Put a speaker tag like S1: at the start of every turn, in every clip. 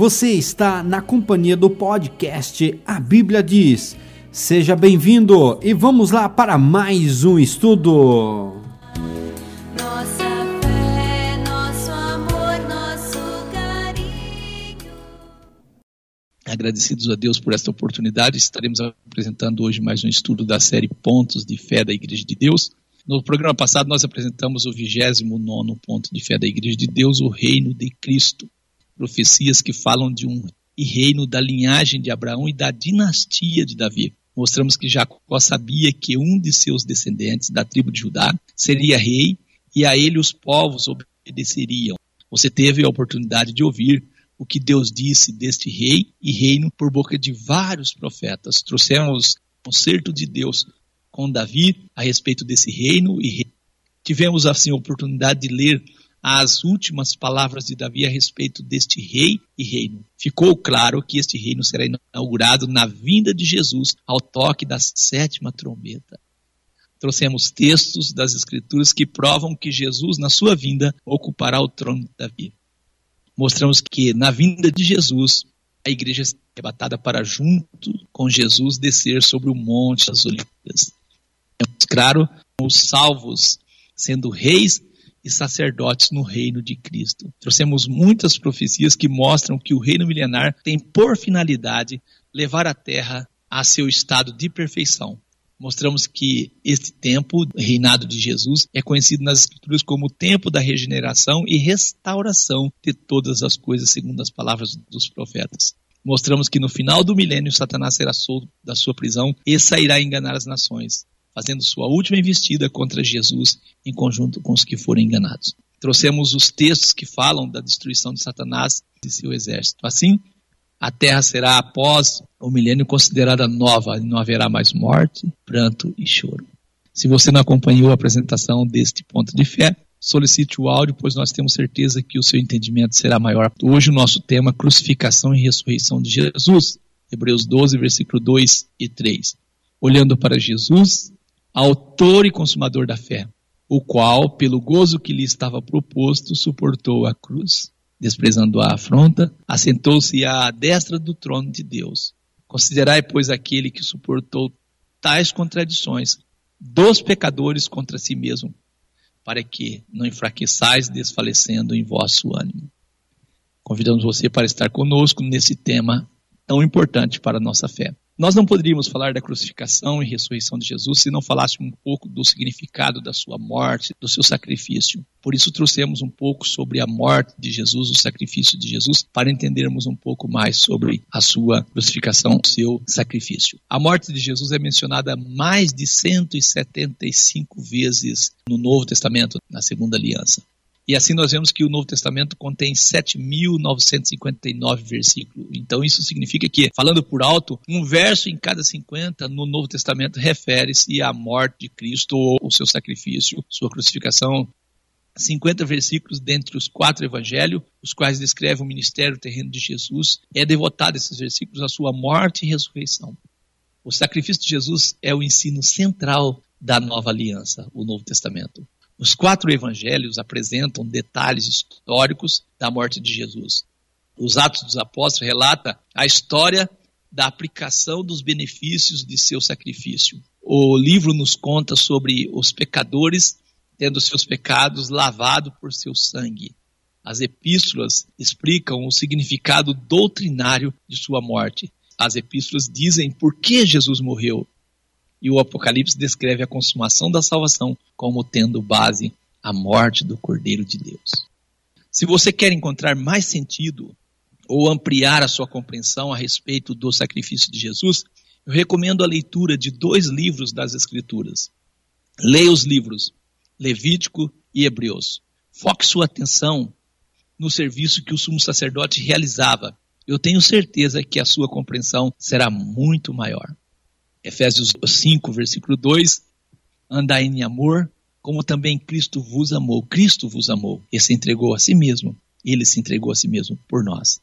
S1: Você está na companhia do podcast A Bíblia Diz. Seja bem-vindo e vamos lá para mais um estudo.
S2: Nossa fé, nosso amor, nosso carinho.
S3: Agradecidos a Deus por esta oportunidade, estaremos apresentando hoje mais um estudo da série Pontos de Fé da Igreja de Deus. No programa passado, nós apresentamos o 29 ponto de fé da Igreja de Deus, o Reino de Cristo profecias que falam de um reino da linhagem de Abraão e da dinastia de Davi. Mostramos que Jacó sabia que um de seus descendentes, da tribo de Judá, seria rei e a ele os povos obedeceriam. Você teve a oportunidade de ouvir o que Deus disse deste rei e reino por boca de vários profetas. Trouxemos o concerto de Deus com Davi a respeito desse reino e rei. Tivemos assim a oportunidade de ler as últimas palavras de Davi a respeito deste rei e reino. Ficou claro que este reino será inaugurado na vinda de Jesus ao toque da sétima trombeta. Trouxemos textos das Escrituras que provam que Jesus, na sua vinda, ocupará o trono de Davi. Mostramos que na vinda de Jesus, a igreja será arrebatada para junto com Jesus descer sobre o monte das Olimpíadas. É claro, os salvos sendo reis e sacerdotes no reino de Cristo. Trouxemos muitas profecias que mostram que o reino milenar tem por finalidade levar a terra a seu estado de perfeição. Mostramos que este tempo, reinado de Jesus, é conhecido nas Escrituras como o tempo da regeneração e restauração de todas as coisas, segundo as palavras dos profetas. Mostramos que no final do milênio Satanás será solto da sua prisão e sairá enganar as nações fazendo sua última investida contra Jesus em conjunto com os que foram enganados. Trouxemos os textos que falam da destruição de Satanás e seu exército. Assim, a terra será, após o milênio, considerada nova, e não haverá mais morte, pranto e choro. Se você não acompanhou a apresentação deste ponto de fé, solicite o áudio, pois nós temos certeza que o seu entendimento será maior. Hoje o nosso tema crucificação e ressurreição de Jesus. Hebreus 12, versículo 2 e 3. Olhando para Jesus, autor e consumador da fé, o qual, pelo gozo que lhe estava proposto, suportou a cruz. Desprezando a afronta, assentou-se à destra do trono de Deus. Considerai, pois, aquele que suportou tais contradições dos pecadores contra si mesmo, para que não enfraqueçais desfalecendo em vosso ânimo. Convidamos você para estar conosco nesse tema tão importante para a nossa fé. Nós não poderíamos falar da crucificação e ressurreição de Jesus se não falássemos um pouco do significado da sua morte, do seu sacrifício. Por isso trouxemos um pouco sobre a morte de Jesus, o sacrifício de Jesus, para entendermos um pouco mais sobre a sua crucificação, o seu sacrifício. A morte de Jesus é mencionada mais de 175 vezes no Novo Testamento, na Segunda Aliança. E assim nós vemos que o Novo Testamento contém 7.959 versículos. Então isso significa que, falando por alto, um verso em cada 50 no Novo Testamento refere-se à morte de Cristo ou o seu sacrifício, sua crucificação. 50 versículos dentre os quatro evangelhos, os quais descrevem o ministério terreno de Jesus, é devotado esses versículos à sua morte e ressurreição. O sacrifício de Jesus é o ensino central da nova aliança, o Novo Testamento. Os quatro evangelhos apresentam detalhes históricos da morte de Jesus. Os Atos dos Apóstolos relata a história da aplicação dos benefícios de seu sacrifício. O livro nos conta sobre os pecadores tendo seus pecados lavados por seu sangue. As epístolas explicam o significado doutrinário de sua morte. As epístolas dizem por que Jesus morreu e o Apocalipse descreve a consumação da salvação como tendo base a morte do Cordeiro de Deus. Se você quer encontrar mais sentido ou ampliar a sua compreensão a respeito do sacrifício de Jesus, eu recomendo a leitura de dois livros das Escrituras. Leia os livros Levítico e Hebreus. Foque sua atenção no serviço que o sumo sacerdote realizava. Eu tenho certeza que a sua compreensão será muito maior. Efésios 5, versículo 2, andai em amor, como também Cristo vos amou. Cristo vos amou e se entregou a si mesmo. Ele se entregou a si mesmo por nós.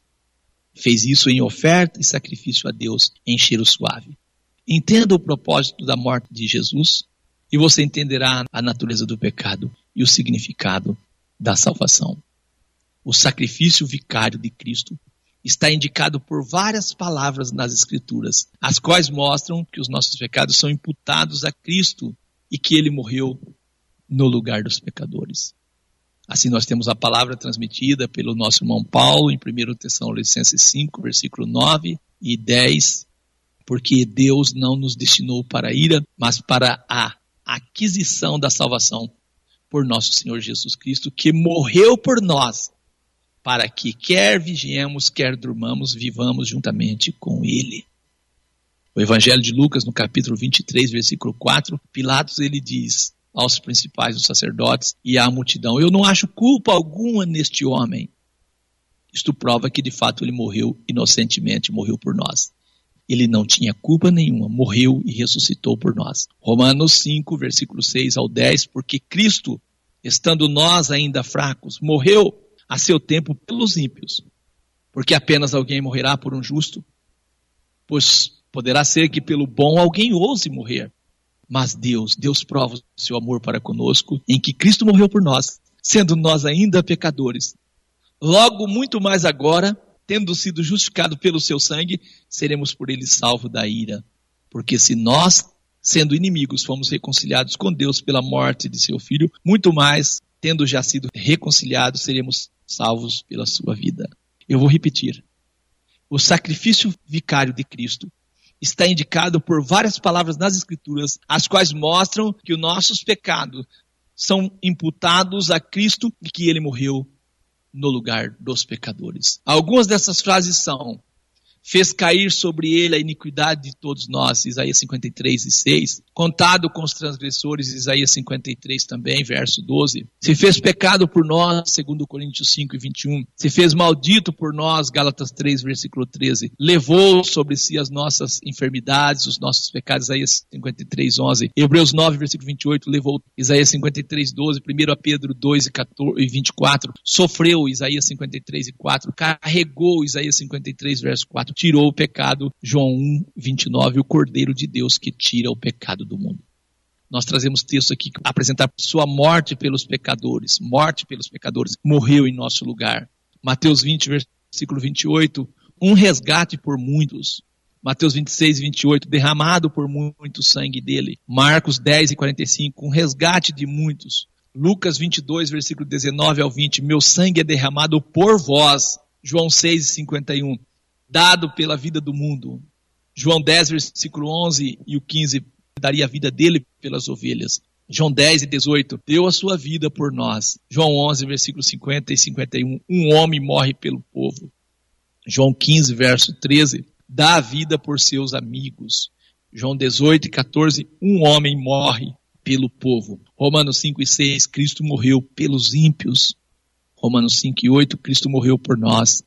S3: Fez isso em oferta e sacrifício a Deus em cheiro suave. Entenda o propósito da morte de Jesus e você entenderá a natureza do pecado e o significado da salvação. O sacrifício vicário de Cristo está indicado por várias palavras nas Escrituras, as quais mostram que os nossos pecados são imputados a Cristo e que ele morreu no lugar dos pecadores. Assim, nós temos a palavra transmitida pelo nosso irmão Paulo em 1 Tessalonicenses 5, versículo 9 e 10, porque Deus não nos destinou para a ira, mas para a aquisição da salvação por nosso Senhor Jesus Cristo, que morreu por nós, para que quer vigiemos, quer durmamos, vivamos juntamente com Ele. O Evangelho de Lucas, no capítulo 23, versículo 4, Pilatos ele diz: aos principais dos sacerdotes e à multidão: Eu não acho culpa alguma neste homem. Isto prova que de fato ele morreu inocentemente, morreu por nós. Ele não tinha culpa nenhuma, morreu e ressuscitou por nós. Romanos 5, versículo 6 ao 10, porque Cristo, estando nós ainda fracos, morreu a seu tempo pelos ímpios. Porque apenas alguém morrerá por um justo, pois poderá ser que pelo bom alguém ouse morrer. Mas Deus, Deus prova o seu amor para conosco em que Cristo morreu por nós, sendo nós ainda pecadores. Logo, muito mais agora, tendo sido justificado pelo seu sangue, seremos por ele salvos da ira. Porque se nós, sendo inimigos, fomos reconciliados com Deus pela morte de seu filho, muito mais, tendo já sido reconciliados, seremos salvos pela sua vida. Eu vou repetir. O sacrifício vicário de Cristo está indicado por várias palavras nas Escrituras, as quais mostram que os nossos pecados são imputados a Cristo e que ele morreu no lugar dos pecadores. Algumas dessas frases são: fez cair sobre ele a iniquidade de todos nós, Isaías 53 e 6, contado com os transgressores, Isaías 53 também, verso 12, se fez pecado por nós, segundo Coríntios 5 e 21, se fez maldito por nós, Gálatas 3, versículo 13, levou sobre si as nossas enfermidades, os nossos pecados, Isaías 53, 11, Hebreus 9, versículo 28, levou Isaías 53, 12, 1 Pedro 2 e, 14, e 24, sofreu, Isaías 53 e 4, carregou, Isaías 53, verso 4, tirou o pecado, João 1, 29, o Cordeiro de Deus que tira o pecado do mundo. Nós trazemos texto aqui que apresentar sua morte pelos pecadores, morte pelos pecadores, morreu em nosso lugar. Mateus 20, versículo 28, um resgate por muitos. Mateus 26, 28, derramado por muito sangue dele. Marcos 10 e 45, um resgate de muitos. Lucas 22, versículo 19 ao 20, meu sangue é derramado por vós. João 6 e 51, dado pela vida do mundo. João 10, versículo 11 e o 15, daria a vida dele pelas ovelhas. João 10 e 18, deu a sua vida por nós. João 11, versículo 50 e 51, um homem morre pelo povo. João 15, verso 13, dá a vida por seus amigos. João 18 e 14, um homem morre pelo povo. Romanos 5 e 6, Cristo morreu pelos ímpios. Romanos 5 e 8, Cristo morreu por nós.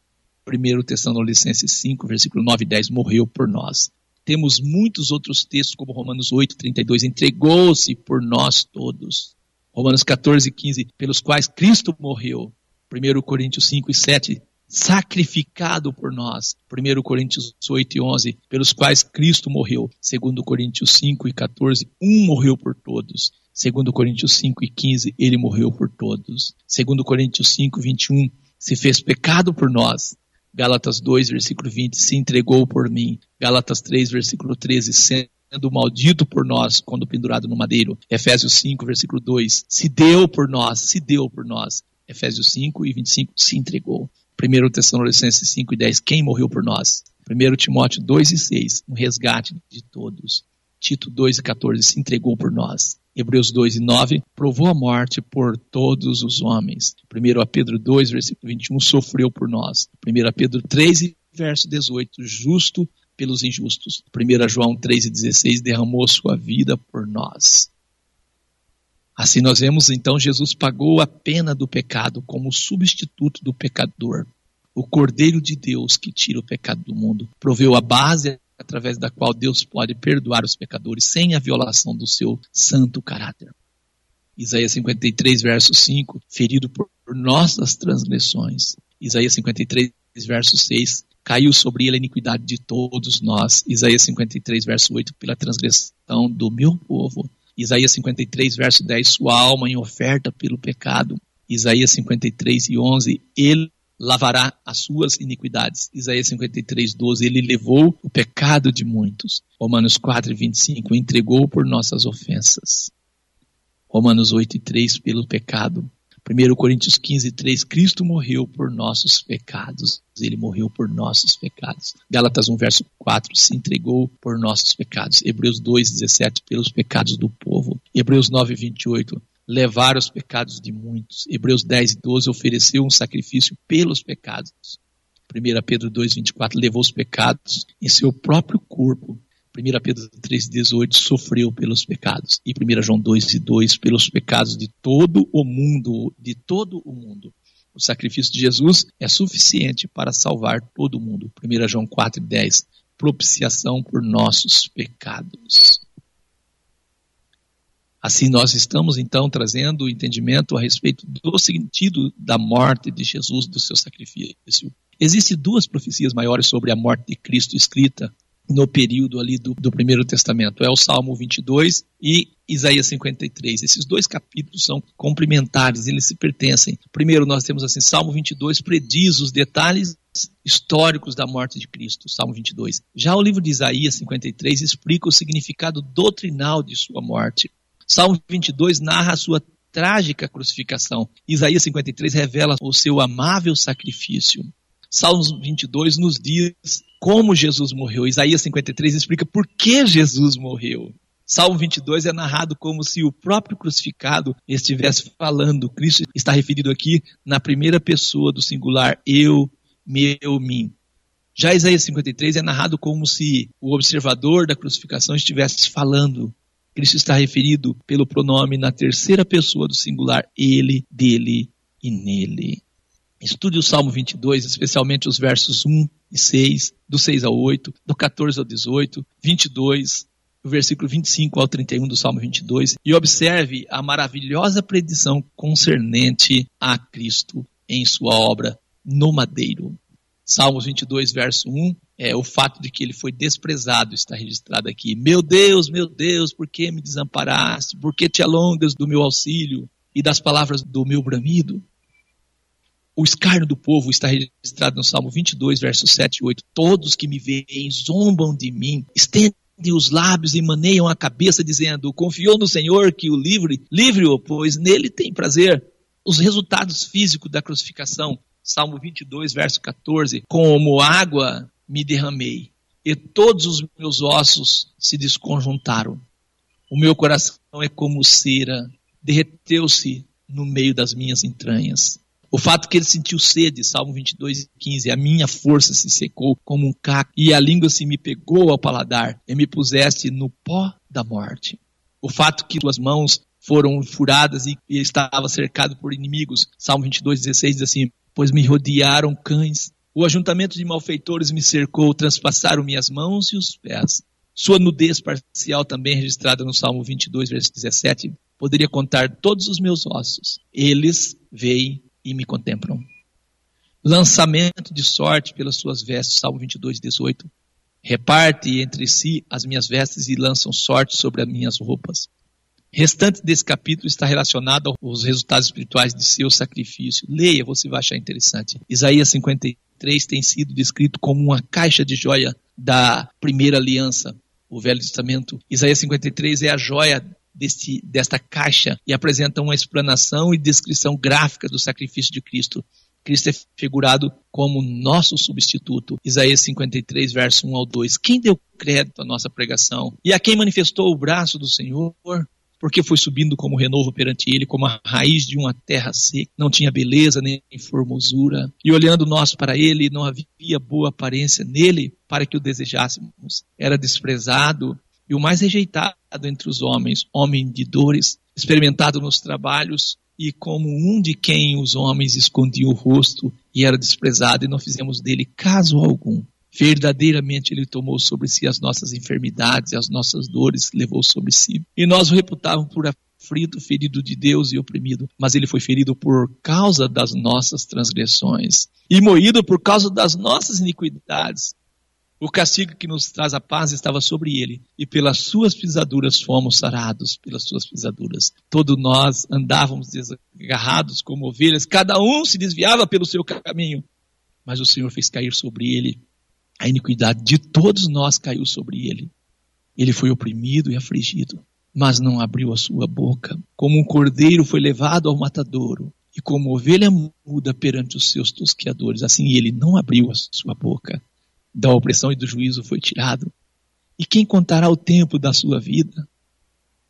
S3: 1 Tessalonicenses 5, versículo 9 e 10, morreu por nós. Temos muitos outros textos, como Romanos 8, 32, entregou-se por nós todos. Romanos 14, 15, pelos quais Cristo morreu. 1 Coríntios 5 e 7, sacrificado por nós. 1 Coríntios 8 e 11, pelos quais Cristo morreu. 2 Coríntios 5 e 14, um morreu por todos. 2 Coríntios 5 e 15, ele morreu por todos. 2 Coríntios 5, 21, se fez pecado por nós, Gálatas 2, versículo 20, se entregou por mim. Gálatas 3, versículo 13, sendo maldito por nós quando pendurado no madeiro. Efésios 5, versículo 2, se deu por nós, se deu por nós. Efésios 5 e 25, se entregou. 1 Tessalonicenses 5 e 10, quem morreu por nós? 1 Timóteo 2 e 6, um resgate de todos. Tito 2 e 14, se entregou por nós. Hebreus 2 e 9, provou a morte por todos os homens. 1 Pedro 2, versículo 21, sofreu por nós. 1 Pedro 3, verso 18, justo pelos injustos. 1 João 3 e 16, derramou sua vida por nós. Assim nós vemos então Jesus pagou a pena do pecado como substituto do pecador. O Cordeiro de Deus que tira o pecado do mundo. Proveu a base através da qual Deus pode perdoar os pecadores sem a violação do seu santo caráter. Isaías 53, verso 5, ferido por nossas transgressões. Isaías 53, verso 6, caiu sobre ele a iniquidade de todos nós. Isaías 53, verso 8, pela transgressão do meu povo. Isaías 53, verso 10, sua alma em oferta pelo pecado. Isaías 53 e 11, ele lavará as suas iniquidades. Isaías 53, 12, ele levou o pecado de muitos. Romanos 4, 25, entregou por nossas ofensas. Romanos 8, 3, pelo pecado. 1 Coríntios 15, 3, Cristo morreu por nossos pecados. Ele morreu por nossos pecados. Gálatas 1, verso 4, se entregou por nossos pecados. Hebreus 2, 17, pelos pecados do povo. Hebreus 9, 28, levar os pecados de muitos. Hebreus 10 e 12 ofereceu um sacrifício pelos pecados. 1 Pedro 2, 24 levou os pecados em seu próprio corpo. 1 Pedro 3, 18 sofreu pelos pecados. E 1 João 2 e 2 pelos pecados de todo o mundo, de todo o mundo. O sacrifício de Jesus é suficiente para salvar todo o mundo. 1 João 4 e 10 propiciação por nossos pecados. Assim, nós estamos então trazendo o entendimento a respeito do sentido da morte de Jesus, do seu sacrifício. Existem duas profecias maiores sobre a morte de Cristo escrita no período ali do, do Primeiro Testamento. É o Salmo 22 e Isaías 53. Esses dois capítulos são complementares, eles se pertencem. Primeiro, nós temos assim, Salmo 22 prediz os detalhes históricos da morte de Cristo, Salmo 22. Já o livro de Isaías 53 explica o significado doutrinal de sua morte. Salmo 22 narra a sua trágica crucificação. Isaías 53 revela o seu amável sacrifício. Salmos 22 nos diz como Jesus morreu. Isaías 53 explica por que Jesus morreu. Salmo 22 é narrado como se o próprio crucificado estivesse falando. Cristo está referido aqui na primeira pessoa do singular, eu, meu, mim. Já Isaías 53 é narrado como se o observador da crucificação estivesse falando. Cristo está referido pelo pronome na terceira pessoa do singular ele, dele e nele. Estude o Salmo 22, especialmente os versos 1 e 6, do 6 ao 8, do 14 ao 18, 22, o versículo 25 ao 31 do Salmo 22, e observe a maravilhosa predição concernente a Cristo em sua obra no madeiro. Salmos 22, verso 1, é o fato de que ele foi desprezado está registrado aqui. Meu Deus, meu Deus, por que me desamparaste? Por que te alongas do meu auxílio e das palavras do meu bramido? O escárnio do povo está registrado no Salmo 22, versos 7 e 8. Todos que me veem zombam de mim, estendem os lábios e maneiam a cabeça, dizendo: Confiou no Senhor que o livre, livre-o, pois nele tem prazer. Os resultados físicos da crucificação Salmo 22, verso 14: Como água me derramei, e todos os meus ossos se desconjuntaram. O meu coração é como cera, derreteu-se no meio das minhas entranhas. O fato que ele sentiu sede, Salmo 22, 15, a minha força se secou como um caco, e a língua se me pegou ao paladar, e me puseste no pó da morte. O fato que tuas mãos foram furadas e, e estava cercado por inimigos, Salmo 22, 16 diz assim, pois me rodearam cães. O ajuntamento de malfeitores me cercou, transpassaram minhas mãos e os pés. Sua nudez parcial, também registrada no Salmo 22, verso 17, poderia contar todos os meus ossos. Eles veem e me contemplam. Lançamento de sorte pelas suas vestes, Salmo 22, 18. Reparte entre si as minhas vestes e lançam sorte sobre as minhas roupas restante desse capítulo está relacionado aos resultados espirituais de seu sacrifício. Leia, você vai achar interessante. Isaías 53 tem sido descrito como uma caixa de joia da primeira aliança, o Velho Testamento. Isaías 53 é a joia deste, desta caixa e apresenta uma explanação e descrição gráfica do sacrifício de Cristo. Cristo é figurado como nosso substituto. Isaías 53, verso 1 ao 2. Quem deu crédito à nossa pregação? E a quem manifestou o braço do Senhor? Porque foi subindo como renovo perante ele, como a raiz de uma terra seca, não tinha beleza nem formosura. E olhando nós para ele, não havia boa aparência nele para que o desejássemos. Era desprezado e o mais rejeitado entre os homens, homem de dores, experimentado nos trabalhos e como um de quem os homens escondiam o rosto e era desprezado e não fizemos dele caso algum. Verdadeiramente ele tomou sobre si as nossas enfermidades, as nossas dores levou sobre si. E nós o reputávamos por aflito, ferido de Deus e oprimido, mas ele foi ferido por causa das nossas transgressões e moído por causa das nossas iniquidades. O castigo que nos traz a paz estava sobre ele, e pelas suas pisaduras fomos sarados, pelas suas pisaduras. Todos nós andávamos desgarrados como ovelhas, cada um se desviava pelo seu caminho, mas o Senhor fez cair sobre ele a iniquidade de todos nós caiu sobre ele. Ele foi oprimido e afligido, mas não abriu a sua boca. Como um cordeiro foi levado ao matadouro, e como ovelha muda perante os seus tosqueadores, assim ele não abriu a sua boca. Da opressão e do juízo foi tirado. E quem contará o tempo da sua vida?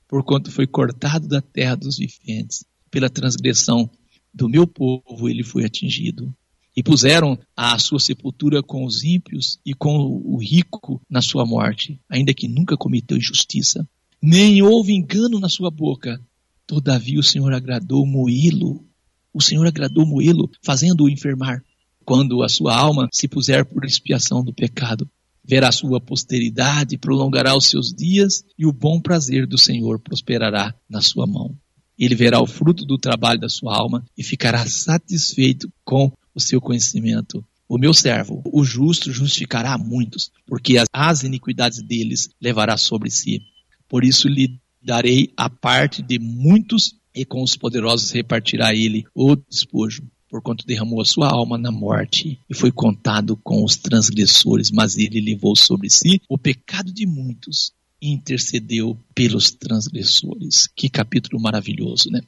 S3: Porquanto foi cortado da terra dos viventes, pela transgressão do meu povo ele foi atingido. E puseram a sua sepultura com os ímpios e com o rico na sua morte, ainda que nunca cometeu injustiça, nem houve engano na sua boca. Todavia o Senhor agradou moê-lo. O Senhor agradou moê-lo, fazendo-o enfermar. Quando a sua alma se puser por expiação do pecado, verá sua posteridade, prolongará os seus dias, e o bom prazer do Senhor prosperará na sua mão. Ele verá o fruto do trabalho da sua alma e ficará satisfeito com o seu conhecimento. O meu servo, o justo, justificará muitos, porque as, as iniquidades deles levará sobre si. Por isso lhe darei a parte de muitos, e com os poderosos repartirá ele o despojo. Porquanto derramou a sua alma na morte e foi contado com os transgressores, mas ele levou sobre si o pecado de muitos e intercedeu pelos transgressores. Que capítulo maravilhoso, né?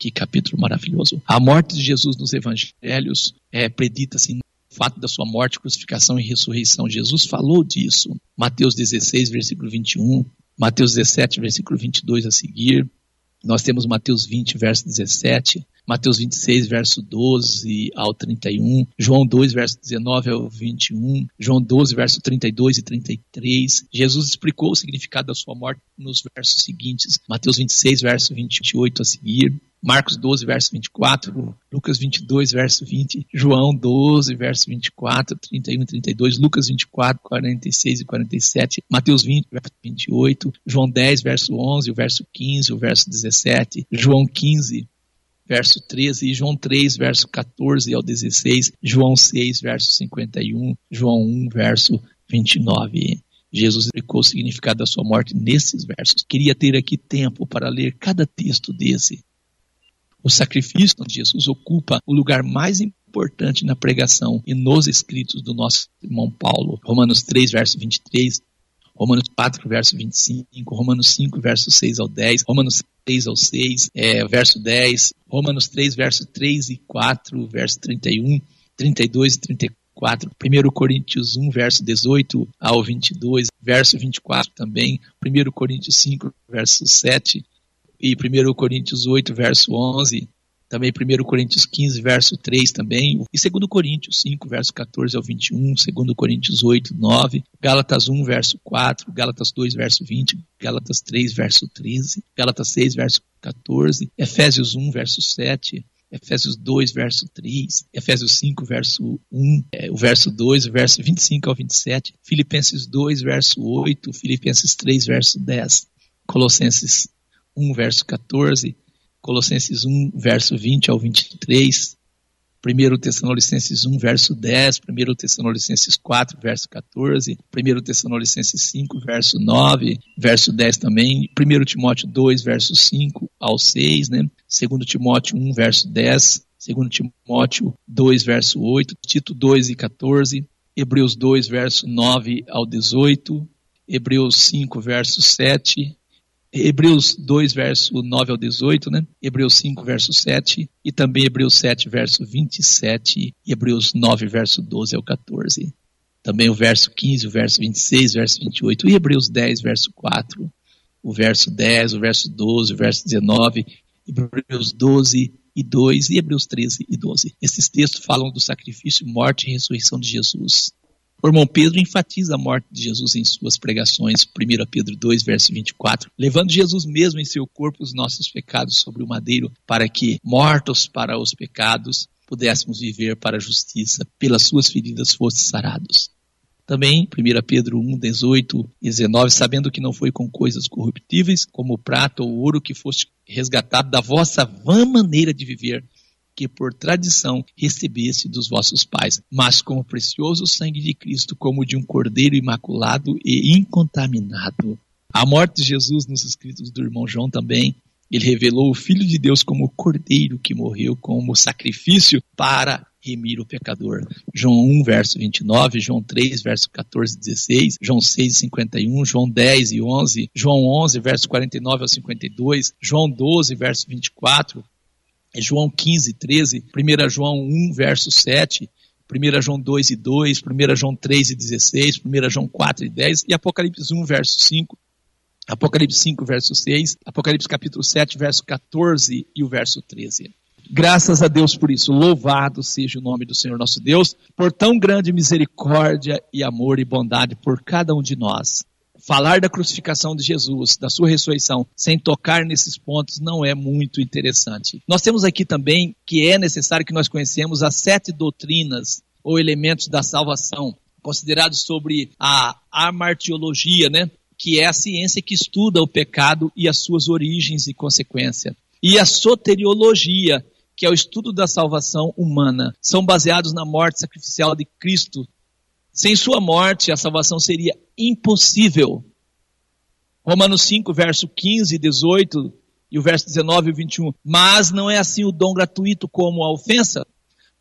S3: Que capítulo maravilhoso. A morte de Jesus nos evangelhos é predita assim, o fato da sua morte, crucificação e ressurreição. Jesus falou disso. Mateus 16, versículo 21, Mateus 17, versículo 22 a seguir. Nós temos Mateus 20, verso 17, Mateus 26, verso 12 ao 31, João 2, verso 19 ao 21, João 12, verso 32 e 33. Jesus explicou o significado da sua morte nos versos seguintes, Mateus 26, verso 28 a seguir, Marcos 12, verso 24, Lucas 22, verso 20, João 12, verso 24, 31 e 32, Lucas 24, 46 e 47, Mateus 20, verso 28, João 10, verso 11, o verso 15, o verso 17, João 15, verso 13, e João 3, verso 14 ao 16, João 6, verso 51, João 1, verso 29. Jesus explicou o significado da sua morte nesses versos. Queria ter aqui tempo para ler cada texto desse. O sacrifício de Jesus ocupa o lugar mais importante na pregação e nos escritos do nosso irmão Paulo. Romanos 3, verso 23, Romanos 4, verso 25, Romanos 5, verso 6 ao 10, Romanos 6 ao 6, é, verso 10, Romanos 3, verso 3 e 4, verso 31, 32 e 34, 1 Coríntios 1, verso 18 ao 22, verso 24 também, 1 Coríntios 5, verso 7 e 1 Coríntios 8, verso 11, também 1 Coríntios 15, verso 3 também, e 2 Coríntios 5, verso 14 ao 21, 2 Coríntios 8, 9, Gálatas 1, verso 4, Gálatas 2, verso 20, Gálatas 3, verso 13, Gálatas 6, verso 14, Efésios 1, verso 7, Efésios 2, verso 3, Efésios 5, verso 1, é, o verso 2, o verso 25 ao 27, Filipenses 2, verso 8, Filipenses 3, verso 10, Colossenses 1, verso 14, Colossenses 1, verso 20 ao 23, 1 Tessalonicenses 1, verso 10, 1 Tessalonicenses 4, verso 14, 1 Tessalonicenses 5, verso 9, verso 10 também, 1 Timóteo 2, verso 5 ao 6, né? 2 Timóteo 1, verso 10, 2 Timóteo 2, verso 8, Tito 2 e 14, Hebreus 2, verso 9 ao 18, Hebreus 5, verso 7, Hebreus 2, verso 9 ao 18, né? Hebreus 5, verso 7, e também Hebreus 7, verso 27, e Hebreus 9, verso 12 ao 14. Também o verso 15, o verso 26, verso 28, e Hebreus 10, verso 4, o verso 10, o verso 12, o verso 19, Hebreus 12 e 2 e Hebreus 13 e 12. Esses textos falam do sacrifício, morte e ressurreição de Jesus. O irmão Pedro enfatiza a morte de Jesus em suas pregações, 1 Pedro 2, verso 24, levando Jesus mesmo em seu corpo os nossos pecados sobre o madeiro, para que, mortos para os pecados, pudéssemos viver para a justiça, pelas suas feridas fosse sarados. Também, 1 Pedro 1, 18 e 19, sabendo que não foi com coisas corruptíveis, como prata ou ouro, que foste resgatado da vossa vã maneira de viver, que por tradição recebesse dos vossos pais, mas com o precioso sangue de Cristo, como de um cordeiro imaculado e incontaminado. A morte de Jesus nos escritos do irmão João também, ele revelou o Filho de Deus como o cordeiro que morreu como sacrifício para remir o pecador. João 1, verso 29, João 3, verso 14 e 16, João 6, 51, João 10 e 11, João 11, verso 49 ao 52, João 12, verso 24, João 15, 13, 1 João 1, verso 7, 1 João 2 e 2, 1 João 3 e 16, 1 João 4 e 10 e Apocalipse 1, verso 5, Apocalipse 5, verso 6, Apocalipse capítulo 7, verso 14 e o verso 13. Graças a Deus por isso. Louvado seja o nome do Senhor nosso Deus, por tão grande misericórdia e amor e bondade por cada um de nós. Falar da crucificação de Jesus, da sua ressurreição, sem tocar nesses pontos não é muito interessante. Nós temos aqui também que é necessário que nós conhecemos as sete doutrinas ou elementos da salvação, considerados sobre a amartiologia, né? que é a ciência que estuda o pecado e as suas origens e consequências. E a soteriologia, que é o estudo da salvação humana, são baseados na morte sacrificial de Cristo. Sem sua morte, a salvação seria impossível. Romanos 5, verso 15 e 18, e o verso 19 e 21. Mas não é assim o dom gratuito como a ofensa.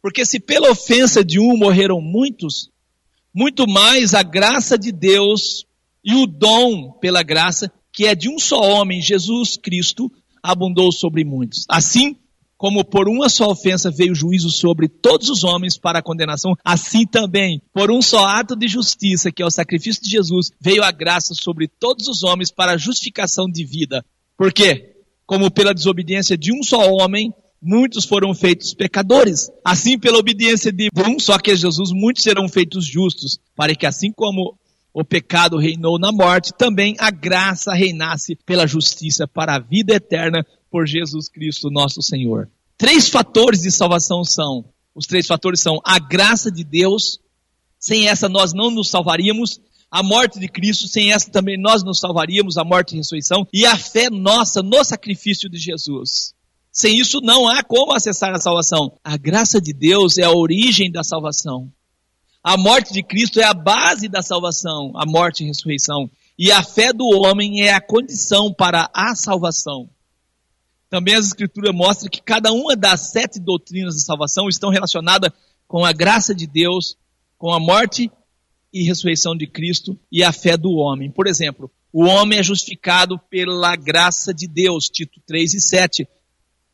S3: Porque se pela ofensa de um morreram muitos, muito mais a graça de Deus e o dom pela graça, que é de um só homem, Jesus Cristo, abundou sobre muitos. Assim, como por uma só ofensa veio juízo sobre todos os homens para a condenação, assim também, por um só ato de justiça, que é o sacrifício de Jesus, veio a graça sobre todos os homens para a justificação de vida. Por quê? Como pela desobediência de um só homem, muitos foram feitos pecadores. Assim, pela obediência de um só que é Jesus, muitos serão feitos justos, para que assim como o pecado reinou na morte, também a graça reinasse pela justiça para a vida eterna por Jesus Cristo, nosso Senhor. Três fatores de salvação são: os três fatores são a graça de Deus, sem essa nós não nos salvaríamos, a morte de Cristo, sem essa também nós nos salvaríamos, a morte e a ressurreição, e a fé nossa no sacrifício de Jesus. Sem isso não há como acessar a salvação. A graça de Deus é a origem da salvação. A morte de Cristo é a base da salvação, a morte e a ressurreição. E a fé do homem é a condição para a salvação. Também as escrituras mostram que cada uma das sete doutrinas da salvação estão relacionadas com a graça de Deus, com a morte e ressurreição de Cristo e a fé do homem. Por exemplo, o homem é justificado pela graça de Deus, Tito 3 e 7.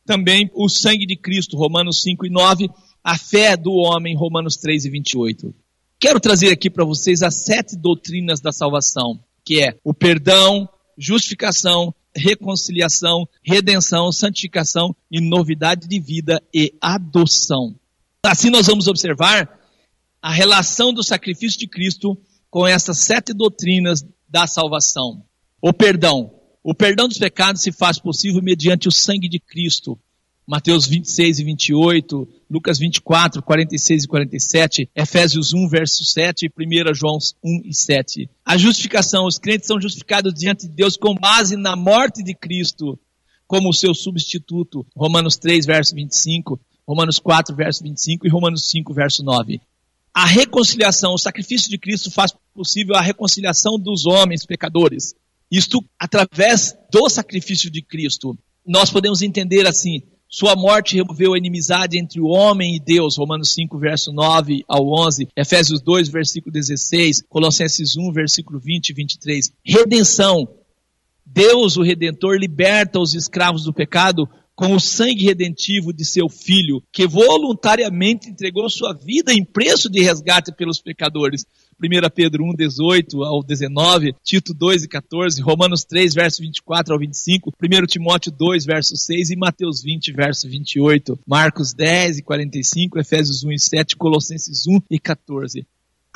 S3: Também o sangue de Cristo, Romanos 5 e 9. A fé do homem, Romanos 3 e 28. Quero trazer aqui para vocês as sete doutrinas da salvação, que é o perdão, justificação, reconciliação, redenção, santificação e novidade de vida e adoção. Assim nós vamos observar a relação do sacrifício de Cristo com essas sete doutrinas da salvação. O perdão. O perdão dos pecados se faz possível mediante o sangue de Cristo. Mateus 26 e 28, Lucas 24, 46 e 47, Efésios 1, verso 7 e 1 João 1 e 7. A justificação, os crentes são justificados diante de Deus com base na morte de Cristo como seu substituto. Romanos 3, verso 25, Romanos 4, verso 25 e Romanos 5, verso 9. A reconciliação, o sacrifício de Cristo faz possível a reconciliação dos homens pecadores. Isto através do sacrifício de Cristo. Nós podemos entender assim, sua morte removeu a inimizade entre o homem e Deus, Romanos 5, verso 9 ao 11, Efésios 2, versículo 16, Colossenses 1, versículo 20 e 23. Redenção. Deus, o Redentor, liberta os escravos do pecado com o sangue redentivo de seu Filho, que voluntariamente entregou sua vida em preço de resgate pelos pecadores. 1 Pedro 1, 18 ao 19, Tito 2 e 14, Romanos 3, verso 24 ao 25, 1 Timóteo 2, verso 6 e Mateus 20, verso 28, Marcos 10 e 45, Efésios 1 e 7, Colossenses 1 e 14.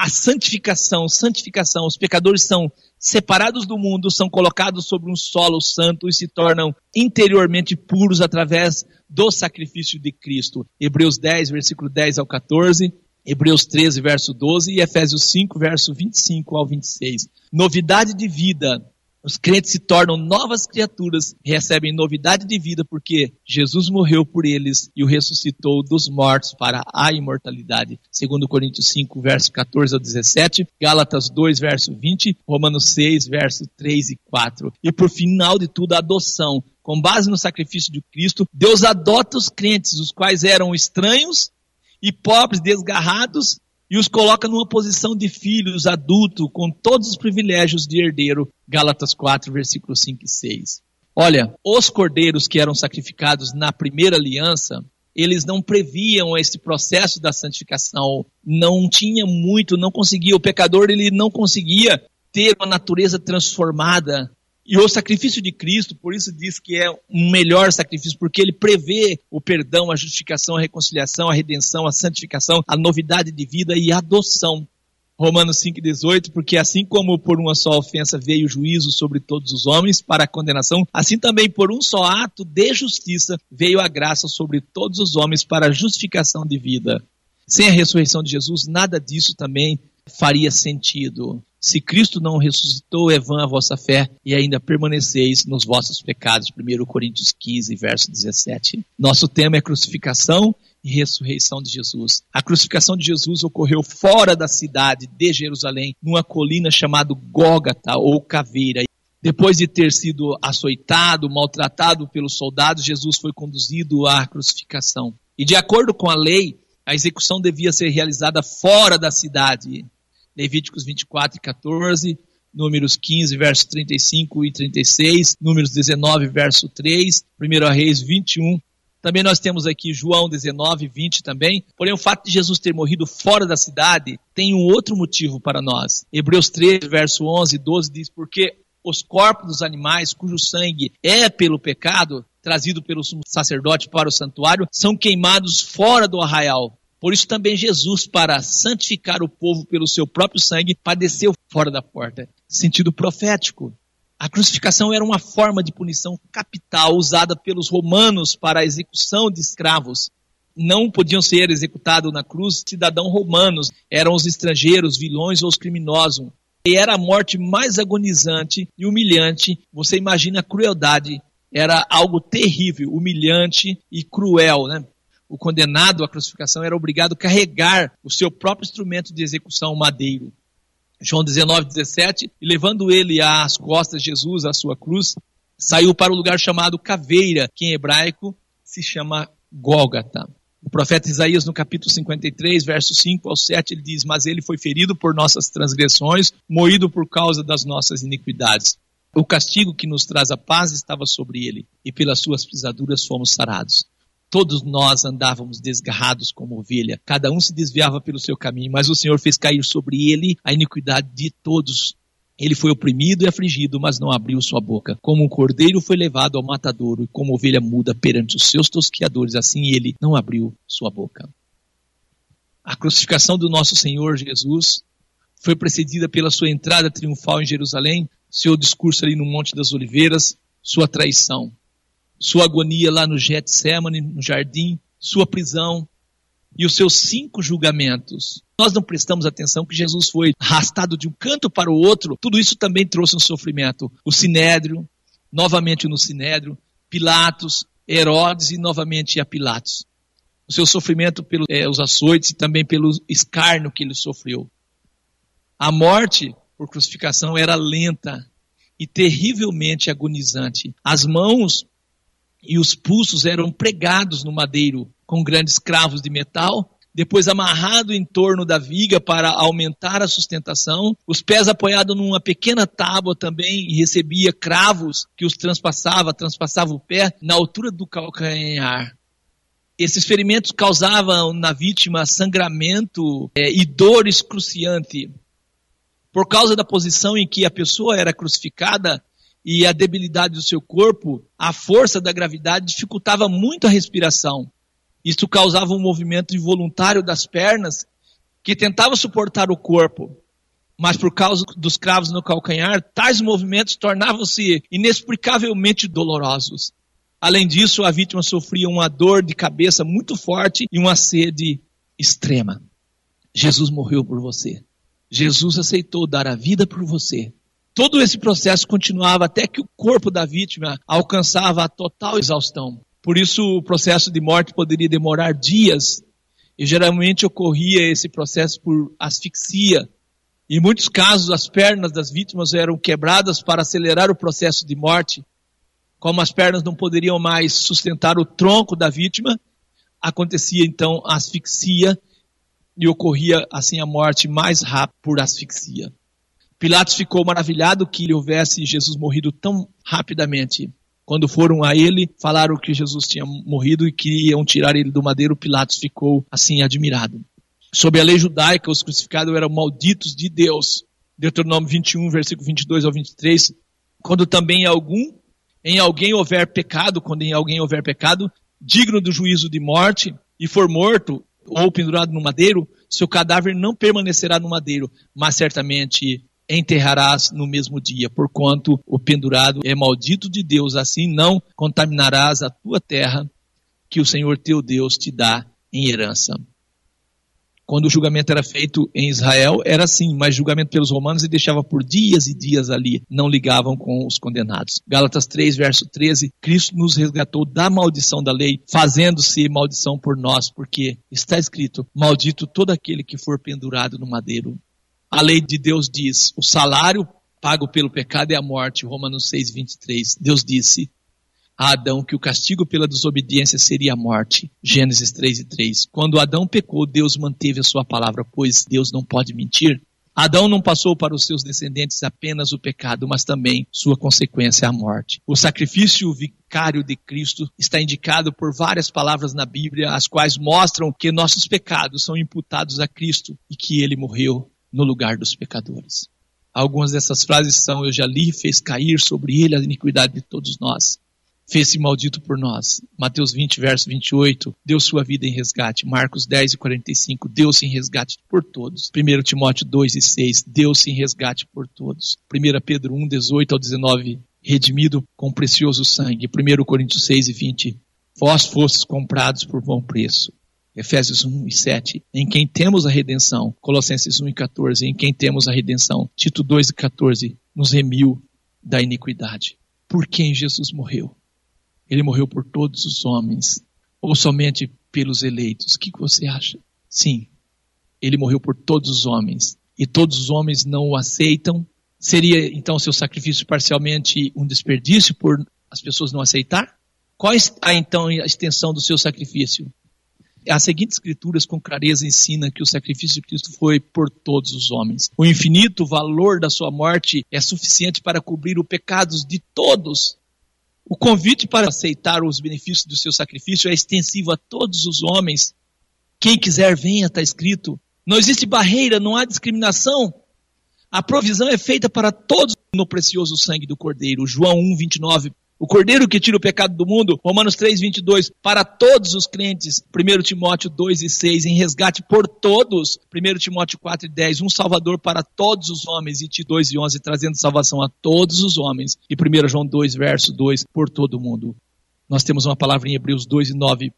S3: A santificação, santificação, os pecadores são separados do mundo, são colocados sobre um solo santo e se tornam interiormente puros através do sacrifício de Cristo. Hebreus 10, versículo 10 ao 14, Hebreus 13, verso 12 e Efésios 5, verso 25 ao 26. Novidade de vida. Os crentes se tornam novas criaturas, recebem novidade de vida porque Jesus morreu por eles e o ressuscitou dos mortos para a imortalidade. Segundo Coríntios 5, verso 14 ao 17, Gálatas 2, verso 20, Romanos 6, verso 3 e 4. E por final de tudo, a adoção. Com base no sacrifício de Cristo, Deus adota os crentes, os quais eram estranhos e pobres, desgarrados, e os coloca numa posição de filhos, adulto, com todos os privilégios de herdeiro. Gálatas 4, versículos 5 e 6. Olha, os cordeiros que eram sacrificados na primeira aliança, eles não previam esse processo da santificação, não tinha muito, não conseguia, o pecador ele não conseguia ter uma natureza transformada. E o sacrifício de Cristo, por isso diz que é um melhor sacrifício, porque ele prevê o perdão, a justificação, a reconciliação, a redenção, a santificação, a novidade de vida e a adoção. Romanos 5,18, porque assim como por uma só ofensa veio o juízo sobre todos os homens para a condenação, assim também por um só ato de justiça veio a graça sobre todos os homens para a justificação de vida. Sem a ressurreição de Jesus, nada disso também faria sentido. Se Cristo não ressuscitou, é vã a vossa fé e ainda permaneceis nos vossos pecados. 1 Coríntios 15, verso 17. Nosso tema é crucificação e ressurreição de Jesus. A crucificação de Jesus ocorreu fora da cidade de Jerusalém, numa colina chamada Gólgata ou Caveira. Depois de ter sido açoitado, maltratado pelos soldados, Jesus foi conduzido à crucificação. E de acordo com a lei, a execução devia ser realizada fora da cidade. Levíticos 24 e 14, Números 15, verso 35 e 36, Números 19, verso 3, 1 Reis 21, também nós temos aqui João 19, 20 também. Porém, o fato de Jesus ter morrido fora da cidade tem um outro motivo para nós. Hebreus 13, verso 11 e 12 diz: Porque os corpos dos animais cujo sangue é pelo pecado trazido pelo sacerdote para o santuário são queimados fora do arraial. Por isso também Jesus, para santificar o povo pelo seu próprio sangue, padeceu fora da porta. Sentido profético. A crucificação era uma forma de punição capital usada pelos romanos para a execução de escravos. Não podiam ser executados na cruz cidadãos romanos, eram os estrangeiros, vilões ou os criminosos. E era a morte mais agonizante e humilhante. Você imagina a crueldade. Era algo terrível, humilhante e cruel. Né? O condenado à crucificação era obrigado a carregar o seu próprio instrumento de execução, o madeiro. João 19, 17, e levando ele às costas Jesus, à sua cruz, saiu para o lugar chamado Caveira, que em hebraico se chama Gólgata. O profeta Isaías, no capítulo 53, verso 5 ao 7, ele diz: Mas ele foi ferido por nossas transgressões, moído por causa das nossas iniquidades. O castigo que nos traz a paz estava sobre ele, e pelas suas pisaduras fomos sarados. Todos nós andávamos desgarrados como ovelha, cada um se desviava pelo seu caminho, mas o Senhor fez cair sobre ele a iniquidade de todos. Ele foi oprimido e afligido, mas não abriu sua boca. Como um cordeiro foi levado ao matadouro, e como ovelha muda perante os seus tosquiadores, assim ele não abriu sua boca. A crucificação do nosso Senhor Jesus foi precedida pela sua entrada triunfal em Jerusalém, seu discurso ali no Monte das Oliveiras, sua traição sua agonia lá no Getsemane, no jardim, sua prisão e os seus cinco julgamentos. Nós não prestamos atenção que Jesus foi arrastado de um canto para o outro, tudo isso também trouxe um sofrimento. O Sinédrio, novamente no Sinédrio, Pilatos, Herodes e novamente a Pilatos. O seu sofrimento pelos é, açoites e também pelo escárnio que ele sofreu. A morte por crucificação era lenta e terrivelmente agonizante. As mãos e os pulsos eram pregados no madeiro com grandes cravos de metal, depois amarrado em torno da viga para aumentar a sustentação, os pés apoiados numa pequena tábua também e recebia cravos que os transpassava, transpassava o pé na altura do calcanhar. Esses ferimentos causavam na vítima sangramento é, e dor excruciante. Por causa da posição em que a pessoa era crucificada, e a debilidade do seu corpo, a força da gravidade dificultava muito a respiração. Isso causava um movimento involuntário das pernas que tentava suportar o corpo. Mas por causa dos cravos no calcanhar, tais movimentos tornavam-se inexplicavelmente dolorosos. Além disso, a vítima sofria uma dor de cabeça muito forte e uma sede extrema. Jesus morreu por você. Jesus aceitou dar a vida por você. Todo esse processo continuava até que o corpo da vítima alcançava a total exaustão. Por isso, o processo de morte poderia demorar dias, e geralmente ocorria esse processo por asfixia. Em muitos casos, as pernas das vítimas eram quebradas para acelerar o processo de morte. Como as pernas não poderiam mais sustentar o tronco da vítima, acontecia então asfixia e ocorria assim a morte mais rápida por asfixia. Pilatos ficou maravilhado que lhe houvesse Jesus morrido tão rapidamente. Quando foram a ele, falaram que Jesus tinha morrido e queriam tirar ele do madeiro, Pilatos ficou assim admirado. Sob a lei judaica, os crucificados eram malditos de Deus. Deuteronômio 21, versículo 22 ao 23. Quando também algum, em alguém houver pecado, quando em alguém houver pecado, digno do juízo de morte, e for morto ou pendurado no madeiro, seu cadáver não permanecerá no madeiro, mas certamente enterrarás no mesmo dia, porquanto o pendurado é maldito de Deus, assim não contaminarás a tua terra que o Senhor teu Deus te dá em herança. Quando o julgamento era feito em Israel, era assim, mas julgamento pelos romanos e deixava por dias e dias ali, não ligavam com os condenados. Gálatas 3, verso 13, Cristo nos resgatou da maldição da lei, fazendo-se maldição por nós, porque está escrito, maldito todo aquele que for pendurado no madeiro. A lei de Deus diz, o salário pago pelo pecado é a morte, Romanos 6, 23. Deus disse, a Adão que o castigo pela desobediência seria a morte. Gênesis 3 e 3. Quando Adão pecou, Deus manteve a sua palavra, pois Deus não pode mentir. Adão não passou para os seus descendentes apenas o pecado, mas também sua consequência a morte. O sacrifício vicário de Cristo está indicado por várias palavras na Bíblia, as quais mostram que nossos pecados são imputados a Cristo e que ele morreu no lugar dos pecadores. Algumas dessas frases são: Eu já li, fez cair sobre ele a iniquidade de todos nós fez-se maldito por nós. Mateus 20, verso 28, deu sua vida em resgate. Marcos 10 e 45, deu-se em resgate por todos. 1 Timóteo 2 e 6, deu-se em resgate por todos. 1 Pedro 1, 18 ao 19, redimido com precioso sangue. 1 Coríntios 6 e 20, vós fostes comprados por bom preço. Efésios 1 e 7, em quem temos a redenção. Colossenses 1 e 14, em quem temos a redenção. Tito 2 e 14, nos remiu da iniquidade. Por quem Jesus morreu? Ele morreu por todos os homens, ou somente pelos eleitos. O que você acha? Sim, ele morreu por todos os homens, e todos os homens não o aceitam. Seria então seu sacrifício parcialmente um desperdício por as pessoas não aceitar? Qual está então a extensão do seu sacrifício? As seguintes escrituras com clareza ensina que o sacrifício de Cristo foi por todos os homens. O infinito valor da sua morte é suficiente para cobrir os pecados de todos o convite para aceitar os benefícios do seu sacrifício é extensivo a todos os homens. Quem quiser, venha, está escrito. Não existe barreira, não há discriminação. A provisão é feita para todos no precioso sangue do Cordeiro. João 1, 29 o Cordeiro que tira o pecado do mundo, Romanos 3, 22, para todos os crentes, 1 Timóteo 2 e 6, em resgate por todos, 1 Timóteo 4 e 10, um Salvador para todos os homens, e Tito 2 e 11, trazendo salvação a todos os homens, e 1 João 2, verso 2, por todo o mundo. Nós temos uma palavra em Hebreus 2 e 9,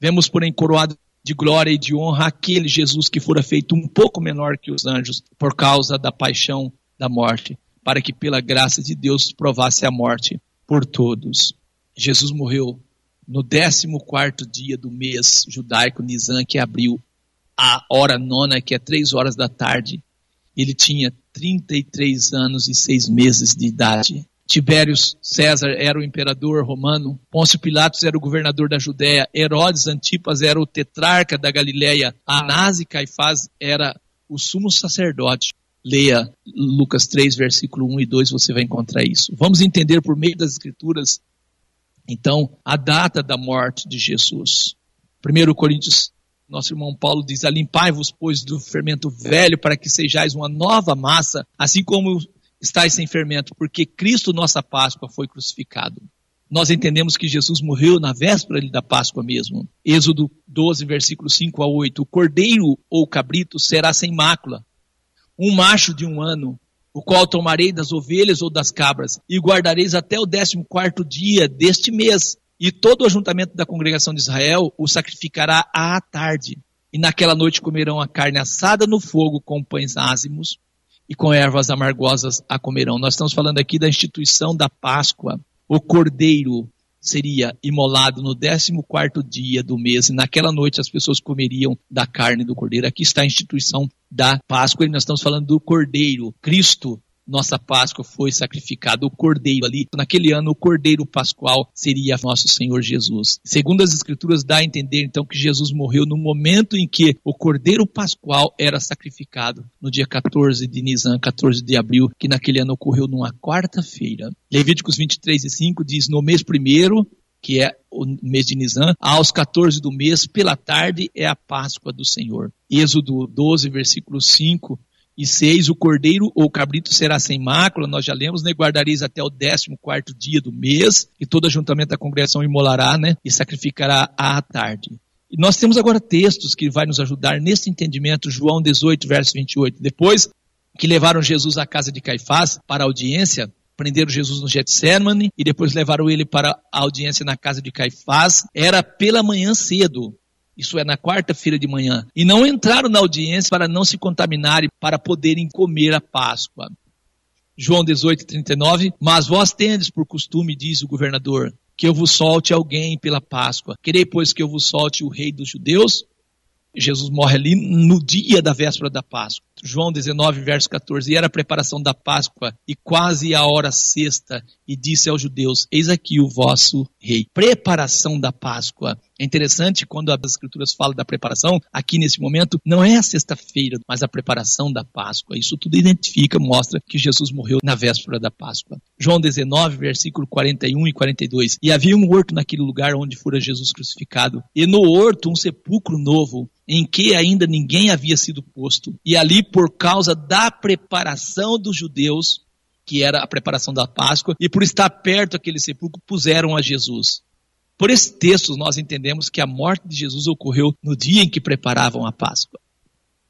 S3: vemos porém coroado de glória e de honra aquele Jesus que fora feito um pouco menor que os anjos, por causa da paixão da morte, para que pela graça de Deus provasse a morte por todos. Jesus morreu no 14 dia do mês judaico Nisan, que abriu a hora nona, que é três horas da tarde. Ele tinha 33 anos e seis meses de idade. Tibério César era o imperador romano, Pôncio Pilatos era o governador da Judéia, Herodes Antipas era o tetrarca da Galileia, Anás e Caifás era o sumo sacerdote. Leia Lucas 3, versículo 1 e 2, você vai encontrar isso. Vamos entender por meio das Escrituras, então, a data da morte de Jesus. 1 Coríntios, nosso irmão Paulo diz: Alimpai-vos, pois, do fermento velho, para que sejais uma nova massa, assim como estáis sem fermento, porque Cristo, nossa Páscoa, foi crucificado. Nós entendemos que Jesus morreu na véspera da Páscoa mesmo. Êxodo 12, versículo 5 a 8. O cordeiro ou cabrito será sem mácula, um macho de um ano, o qual tomarei das ovelhas ou das cabras, e guardareis até o décimo quarto dia deste mês. E todo o ajuntamento da congregação de Israel o sacrificará à tarde. E naquela noite comerão a carne assada no fogo com pães ázimos e com ervas amargosas a comerão. Nós estamos falando aqui da instituição da Páscoa. O cordeiro seria imolado no 14 dia do mês, e naquela noite as pessoas comeriam da carne do cordeiro. Aqui está a instituição da Páscoa, e nós estamos falando do cordeiro, Cristo, nossa Páscoa foi sacrificada, o cordeiro ali. Naquele ano, o cordeiro pascual seria nosso Senhor Jesus. Segundo as Escrituras, dá a entender então que Jesus morreu no momento em que o cordeiro pascual era sacrificado, no dia 14 de Nisan, 14 de abril, que naquele ano ocorreu numa quarta-feira. Levíticos 23 e 5 diz: No mês primeiro, que é o mês de Nisan, aos 14 do mês, pela tarde, é a Páscoa do Senhor. Êxodo 12, versículo 5 e 6, o cordeiro ou cabrito será sem mácula, nós já lemos, né? Guardareis até o 14 dia do mês, e todo ajuntamento da congregação imolará, né? E sacrificará à tarde. E nós temos agora textos que vai nos ajudar nesse entendimento, João 18, verso 28. Depois que levaram Jesus à casa de Caifás para a audiência, prenderam Jesus no Getsemane e depois levaram ele para a audiência na casa de Caifás, era pela manhã cedo. Isso é na quarta-feira de manhã. E não entraram na audiência para não se contaminarem, para poderem comer a Páscoa. João 18, 39. Mas vós tendes por costume, diz o governador, que eu vos solte alguém pela Páscoa. Querei, pois, que eu vos solte o rei dos judeus? Jesus morre ali no dia da véspera da Páscoa. João 19, verso 14. E era a preparação da Páscoa e quase a hora sexta. E disse aos judeus: Eis aqui o vosso rei. Preparação da Páscoa. É interessante quando as Escrituras falam da preparação, aqui nesse momento, não é a sexta-feira, mas a preparação da Páscoa. Isso tudo identifica, mostra que Jesus morreu na véspera da Páscoa. João 19, versículo 41 e 42. E havia um horto naquele lugar onde fora Jesus crucificado, e no horto um sepulcro novo, em que ainda ninguém havia sido posto. E ali, por causa da preparação dos judeus, que era a preparação da Páscoa, e por estar perto daquele sepulcro, puseram a Jesus. Por esse texto, nós entendemos que a morte de Jesus ocorreu no dia em que preparavam a Páscoa.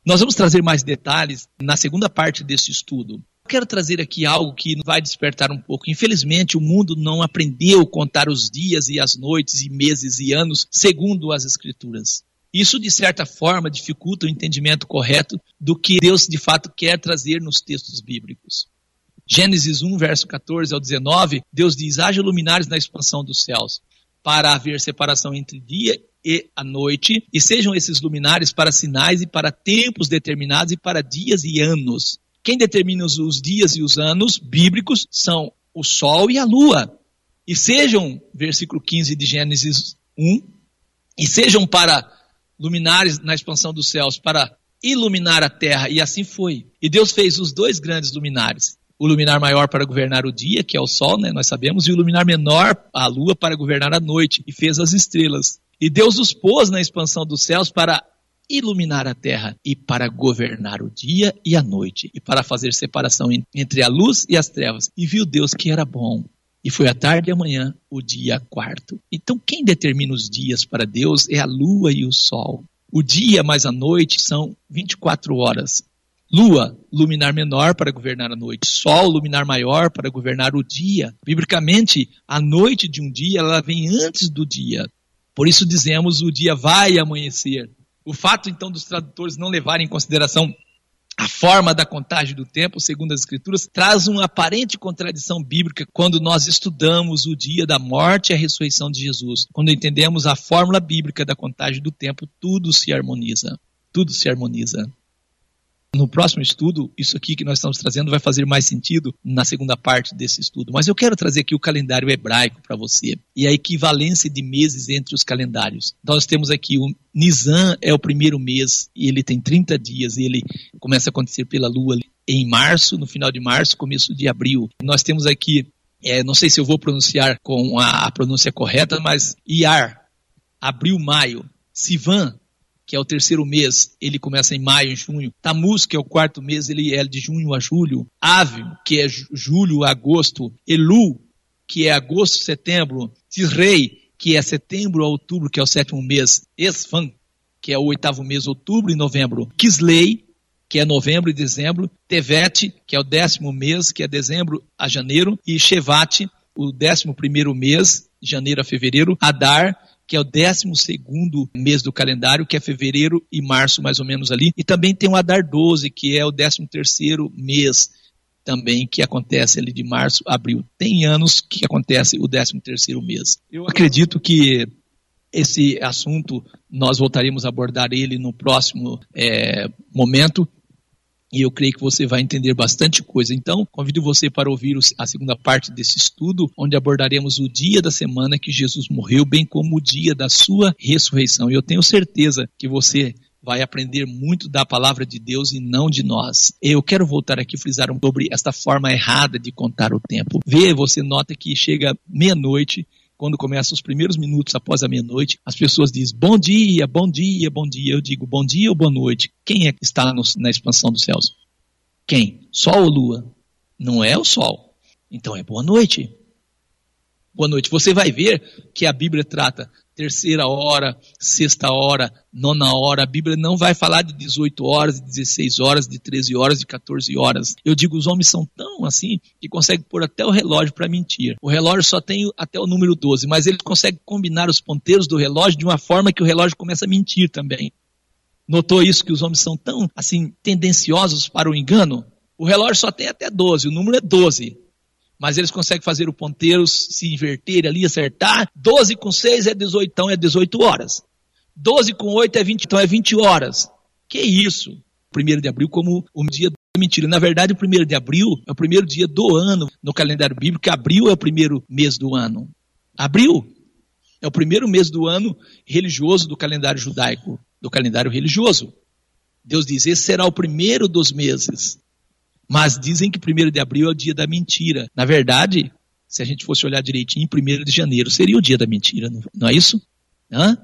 S3: Nós vamos trazer mais detalhes na segunda parte desse estudo. Quero trazer aqui algo que vai despertar um pouco. Infelizmente, o mundo não aprendeu a contar os dias e as noites e meses e anos segundo as Escrituras. Isso, de certa forma, dificulta o entendimento correto do que Deus de fato quer trazer nos textos bíblicos. Gênesis 1, verso 14 ao 19, Deus diz: haja luminares na expansão dos céus, para haver separação entre dia e a noite, e sejam esses luminares para sinais e para tempos determinados e para dias e anos. Quem determina os dias e os anos bíblicos são o sol e a lua. E sejam, versículo 15 de Gênesis 1, e sejam para luminares na expansão dos céus para iluminar a terra, e assim foi. E Deus fez os dois grandes luminares. O luminar maior para governar o dia, que é o sol, né, nós sabemos, e o luminar menor, a lua, para governar a noite, e fez as estrelas. E Deus os pôs na expansão dos céus para iluminar a terra e para governar o dia e a noite, e para fazer separação entre a luz e as trevas. E viu Deus que era bom. E foi a tarde e a manhã, o dia quarto. Então, quem determina os dias para Deus é a lua e o sol. O dia mais a noite são 24 horas. Lua, luminar menor para governar a noite. Sol, luminar maior para governar o dia. Biblicamente, a noite de um dia, ela vem antes do dia. Por isso dizemos, o dia vai amanhecer. O fato, então, dos tradutores não levarem em consideração a forma da contagem do tempo, segundo as Escrituras, traz uma aparente contradição bíblica quando nós estudamos o dia da morte e a ressurreição de Jesus. Quando entendemos a fórmula bíblica da contagem do tempo, tudo se harmoniza. Tudo se harmoniza. No próximo estudo, isso aqui que nós estamos trazendo vai fazer mais sentido na segunda parte desse estudo. Mas eu quero trazer aqui o calendário hebraico para você e a equivalência de meses entre os calendários. Nós temos aqui o Nisan é o primeiro mês e ele tem 30 dias e ele começa a acontecer pela lua em março, no final de março, começo de abril. Nós temos aqui, é, não sei se eu vou pronunciar com a, a pronúncia correta, mas Iar, abril, maio. Sivan, que é o terceiro mês, ele começa em maio, em junho. Tamuz, que é o quarto mês, ele é de junho a julho. Ave, que é julho a agosto. Elu, que é agosto, setembro. Tisrei, que é setembro a outubro, que é o sétimo mês. Esfan, que é o oitavo mês, outubro e novembro. Kislei, que é novembro e dezembro. Tevet, que é o décimo mês, que é dezembro a janeiro. E Shevat, o décimo primeiro mês, janeiro a fevereiro. Adar, que é o 12 mês do calendário, que é fevereiro e março, mais ou menos ali. E também tem o Adar 12, que é o 13 mês também, que acontece ali de março a abril. Tem anos que acontece o 13 mês. Eu acredito que esse assunto nós voltaremos a abordar ele no próximo é, momento. E eu creio que você vai entender bastante coisa. Então, convido você para ouvir a segunda parte desse estudo, onde abordaremos o dia da semana que Jesus morreu, bem como o dia da sua ressurreição. E eu tenho certeza que você vai aprender muito da palavra de Deus e não de nós. Eu quero voltar aqui frisar sobre esta forma errada de contar o tempo. Vê, você nota que chega meia-noite quando começam os primeiros minutos após a meia-noite, as pessoas dizem bom dia, bom dia, bom dia. Eu digo bom dia ou boa noite? Quem é que está no, na expansão dos céus? Quem? Sol ou lua? Não é o sol. Então é boa noite. Boa noite. Você vai ver que a Bíblia trata terceira hora, sexta hora, nona hora. A Bíblia não vai falar de 18 horas, de 16 horas, de 13 horas, de 14 horas. Eu digo, os homens são tão assim que conseguem pôr até o relógio para mentir. O relógio só tem até o número 12, mas eles conseguem combinar os ponteiros do relógio de uma forma que o relógio começa a mentir também. Notou isso que os homens são tão assim tendenciosos para o engano? O relógio só tem até 12, o número é 12 mas eles conseguem fazer o ponteiro se inverter ali, acertar. 12 com 6 é 18, então é 18 horas. 12 com 8 é 20, então é 20 horas. Que isso? 1 de abril como o dia da mentira. Na verdade, o 1 de abril é o primeiro dia do ano no calendário bíblico, abril é o primeiro mês do ano. Abril é o primeiro mês do ano religioso do calendário judaico, do calendário religioso. Deus diz: esse será o primeiro dos meses. Mas dizem que 1 de abril é o dia da mentira. Na verdade, se a gente fosse olhar direitinho, 1 de janeiro seria o dia da mentira, não é isso? Hã?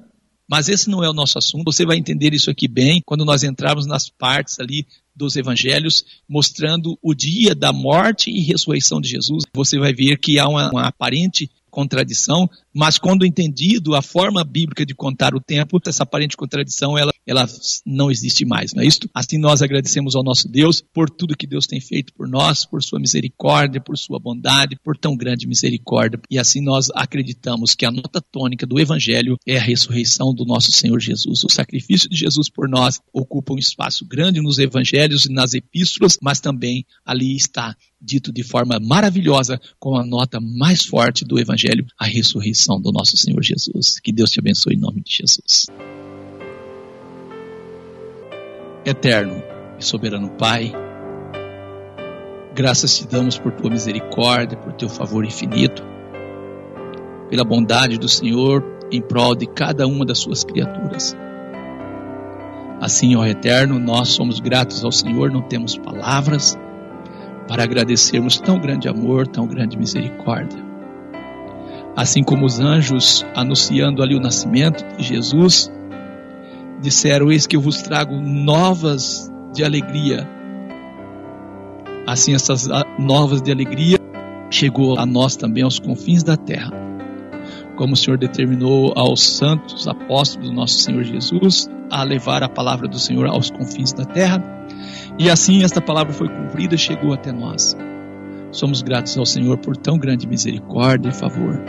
S3: Mas esse não é o nosso assunto. Você vai entender isso aqui bem quando nós entrarmos nas partes ali dos evangelhos, mostrando o dia da morte e ressurreição de Jesus. Você vai ver que há uma, uma aparente contradição, mas quando entendido a forma bíblica de contar o tempo, essa aparente contradição ela, ela não existe mais, não é isso? Assim nós agradecemos ao nosso Deus por tudo que Deus tem feito por nós, por sua misericórdia, por sua bondade, por tão grande misericórdia. E assim nós acreditamos que a nota tônica do evangelho é a ressurreição do nosso Senhor Jesus. O sacrifício de Jesus por nós ocupa um espaço grande nos evangelhos e nas epístolas, mas também ali está dito de forma maravilhosa com a nota mais forte do evangelho, a ressurreição do nosso Senhor Jesus. Que Deus te abençoe em nome de Jesus. Eterno e soberano Pai, graças te damos por tua misericórdia, por teu favor infinito, pela bondade do Senhor em prol de cada uma das suas criaturas. Assim, ó Eterno, nós somos gratos ao Senhor, não temos palavras para agradecermos tão grande amor, tão grande misericórdia. Assim como os anjos anunciando ali o nascimento de Jesus, disseram: Eis que eu vos trago novas de alegria. Assim, essas novas de alegria chegou a nós também aos confins da terra. Como o Senhor determinou aos santos apóstolos do nosso Senhor Jesus a levar a palavra do Senhor aos confins da terra, e assim esta palavra foi cumprida e chegou até nós. Somos gratos ao Senhor por tão grande misericórdia e favor.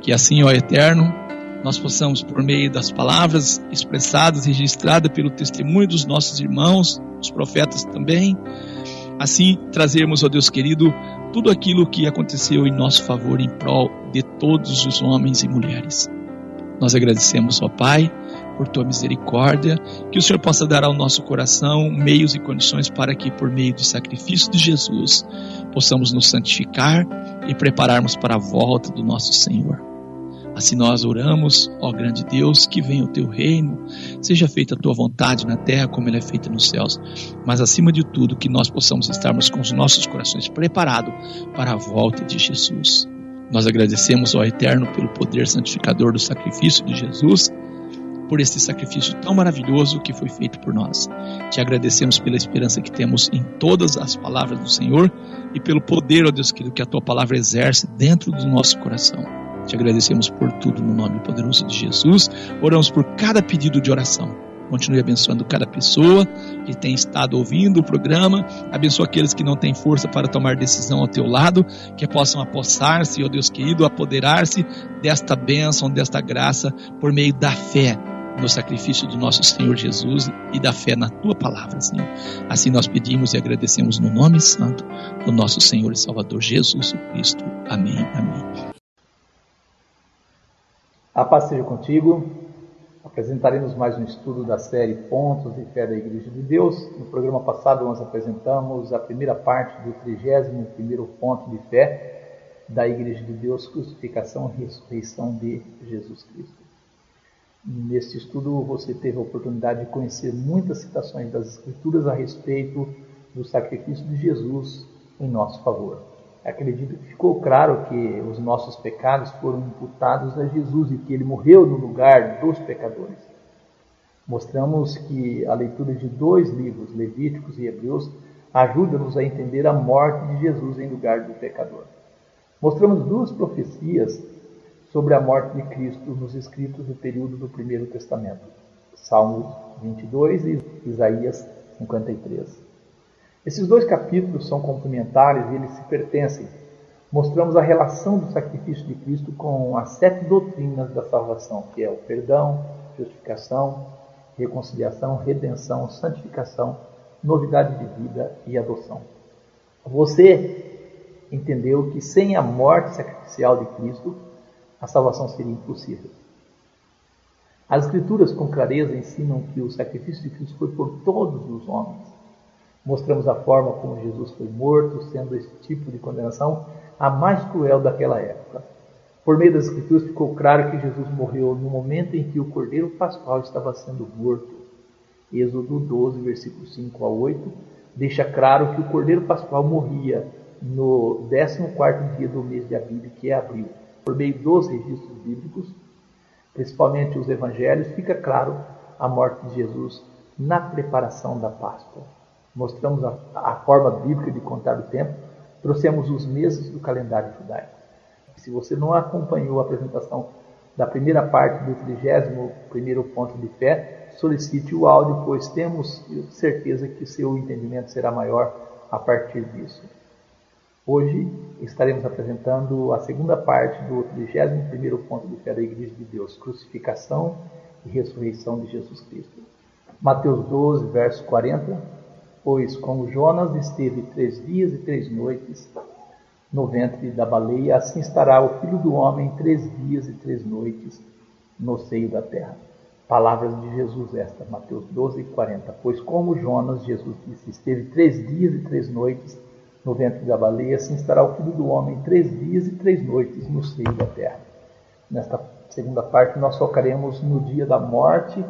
S3: Que assim, ó Eterno, nós possamos, por meio das palavras expressadas registradas pelo testemunho dos nossos irmãos, os profetas também, assim trazermos, ó Deus querido, tudo aquilo que aconteceu em nosso favor, em prol de todos os homens e mulheres. Nós agradecemos, ó Pai, por tua misericórdia, que o Senhor possa dar ao nosso coração meios e condições para que, por meio do sacrifício de Jesus, possamos nos santificar e prepararmos para a volta do nosso Senhor. Assim nós oramos, ó grande Deus, que venha o teu reino, seja feita a tua vontade na terra como ela é feita nos céus, mas acima de tudo que nós possamos estarmos com os nossos corações preparados para a volta de Jesus. Nós agradecemos ao Eterno pelo poder santificador do sacrifício de Jesus, por este sacrifício tão maravilhoso que foi feito por nós. Te agradecemos pela esperança que temos em todas as palavras do Senhor e pelo poder, ó Deus querido, que a tua palavra exerce dentro do nosso coração. Te agradecemos por tudo no nome poderoso de Jesus. Oramos por cada pedido de oração. Continue abençoando cada pessoa que tem estado ouvindo o programa. Abençoa aqueles que não têm força para tomar decisão ao teu lado, que possam apossar-se, ó Deus querido, apoderar-se desta bênção, desta graça, por meio da fé no sacrifício do nosso Senhor Jesus e da fé na tua palavra, Senhor. Assim nós pedimos e agradecemos no nome santo do nosso Senhor e Salvador Jesus Cristo. Amém. Amém.
S4: A paz seja contigo,
S3: Apresentaremos mais um estudo da série Pontos de Fé da Igreja de Deus. No programa passado, nós apresentamos a primeira parte do 31 ponto de fé da Igreja de Deus, crucificação e ressurreição de Jesus Cristo. Neste estudo, você teve a oportunidade de conhecer muitas citações das Escrituras a respeito do sacrifício de Jesus em nosso favor. Acredito que ficou claro que os nossos pecados foram imputados a Jesus e que ele morreu no lugar dos pecadores. Mostramos que a leitura de dois livros, Levíticos e Hebreus, ajuda-nos a entender a morte de Jesus em lugar do pecador. Mostramos duas profecias sobre a morte de Cristo nos escritos do período do Primeiro Testamento, Salmos 22 e Isaías 53. Esses dois capítulos são complementares e eles se pertencem. Mostramos a relação do sacrifício de Cristo com as sete doutrinas da salvação, que é o perdão, justificação, reconciliação, redenção, santificação, novidade de vida e adoção. Você entendeu que sem a morte sacrificial de Cristo, a salvação seria impossível. As Escrituras com clareza ensinam que o sacrifício de Cristo foi por todos os homens. Mostramos a forma como Jesus foi morto, sendo esse tipo de condenação a mais cruel daquela época. Por meio das Escrituras ficou claro que Jesus morreu no momento em que o cordeiro pascual estava sendo morto. Êxodo 12, versículos 5 a 8, deixa claro que o cordeiro pascual morria no 14 dia do mês de Abib, que é abril. Por meio dos registros bíblicos, principalmente os evangelhos, fica claro a morte de Jesus na preparação da Páscoa mostramos a, a forma bíblica de contar o tempo, trouxemos os meses do calendário judaico. Se você não acompanhou a apresentação da primeira parte do 31 ponto de fé, solicite o áudio, pois temos certeza que seu entendimento será maior a partir disso. Hoje estaremos apresentando a segunda parte do 31 ponto de fé da Igreja de Deus, crucificação e ressurreição de Jesus Cristo. Mateus 12, verso 40 Pois como Jonas esteve três dias e três noites no ventre da baleia, assim estará o Filho do Homem três dias e três noites no seio da terra. Palavras de Jesus esta, Mateus 12, 40. Pois como Jonas, Jesus disse, esteve três dias e três noites no ventre da baleia, assim estará o Filho do Homem três dias e três noites no seio da terra. Nesta segunda parte, nós focaremos no dia da morte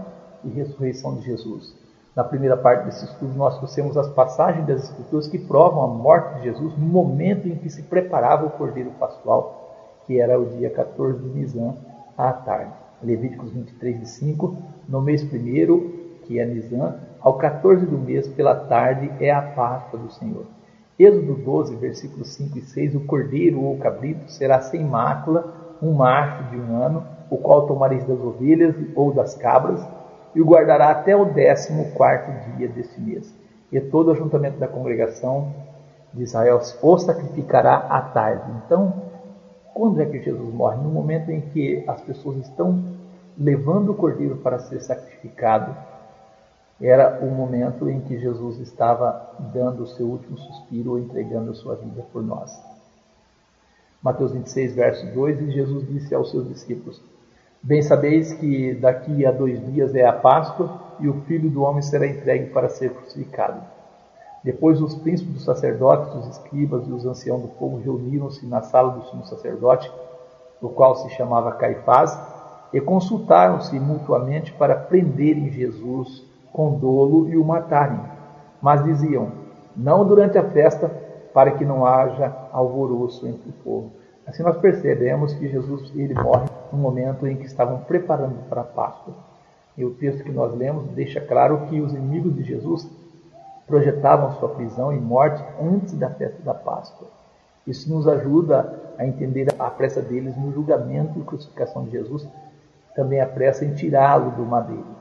S3: e ressurreição de Jesus. Na primeira parte desse estudo, nós trouxemos as passagens das Escrituras que provam a morte de Jesus no momento em que se preparava o Cordeiro Pascual, que era o dia 14 de Nisan, à tarde. Levíticos 23 e 5, no mês primeiro, que é Nisan, ao 14 do mês, pela tarde, é a Páscoa do Senhor. Êxodo 12, versículos 5 e 6, o cordeiro ou cabrito será sem mácula, um macho de um ano, o qual tomareis das ovelhas ou das cabras, e o guardará até o décimo quarto dia deste mês. E todo o ajuntamento da congregação de Israel o sacrificará à tarde. Então, quando é que Jesus morre? No momento em que as pessoas estão levando o cordeiro para ser sacrificado, era o momento em que Jesus estava dando o seu último suspiro entregando a sua vida por nós. Mateus 26, verso 2, e Jesus disse aos seus discípulos: Bem sabeis que daqui a dois dias é a Páscoa e o Filho do Homem será entregue para ser crucificado. Depois os príncipes dos sacerdotes, os escribas e os anciãos do povo reuniram-se na sala do sumo sacerdote, o qual se chamava Caifás, e consultaram-se mutuamente para prenderem Jesus com dolo e o matarem. Mas diziam: Não durante a festa, para que não haja alvoroço entre o povo. Assim nós percebemos que Jesus ele morre no momento em que estavam preparando para a Páscoa. E o texto que nós lemos deixa claro que os inimigos de Jesus projetavam sua prisão e morte antes da festa da Páscoa. Isso nos ajuda a entender a pressa deles no julgamento e crucificação de Jesus, também a pressa em tirá-lo do madeiro.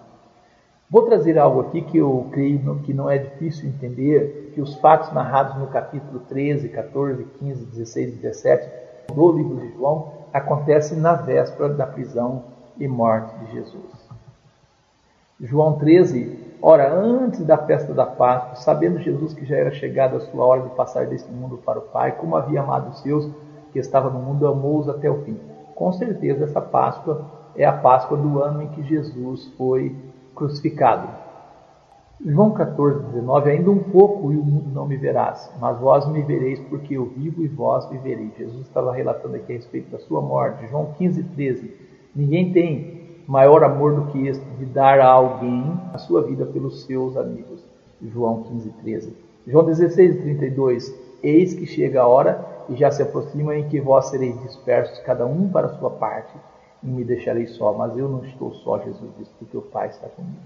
S3: Vou trazer algo aqui que eu creio que não é difícil entender, que os fatos narrados no capítulo 13, 14, 15, 16 e 17 do livro de João acontece na véspera da prisão e morte de Jesus. João 13, ora, antes da festa da Páscoa, sabendo Jesus que já era chegada a sua hora de passar deste mundo para o Pai, como havia amado os seus que estavam no mundo, amou-os até o fim. Com certeza, essa Páscoa é a Páscoa do ano em que Jesus foi crucificado. João 14, 19, ainda um pouco e o mundo não me verás, mas vós me vereis porque eu vivo e vós vivereis. Jesus estava relatando aqui a respeito da sua morte. João 15, 13, ninguém tem maior amor do que este de dar a alguém a sua vida pelos seus amigos. João 15, 13. João 16, 32, eis que chega a hora e já se aproxima em que vós sereis dispersos, cada um para a sua parte, e me deixareis só, mas eu não estou só, Jesus disse, porque o Pai está comigo.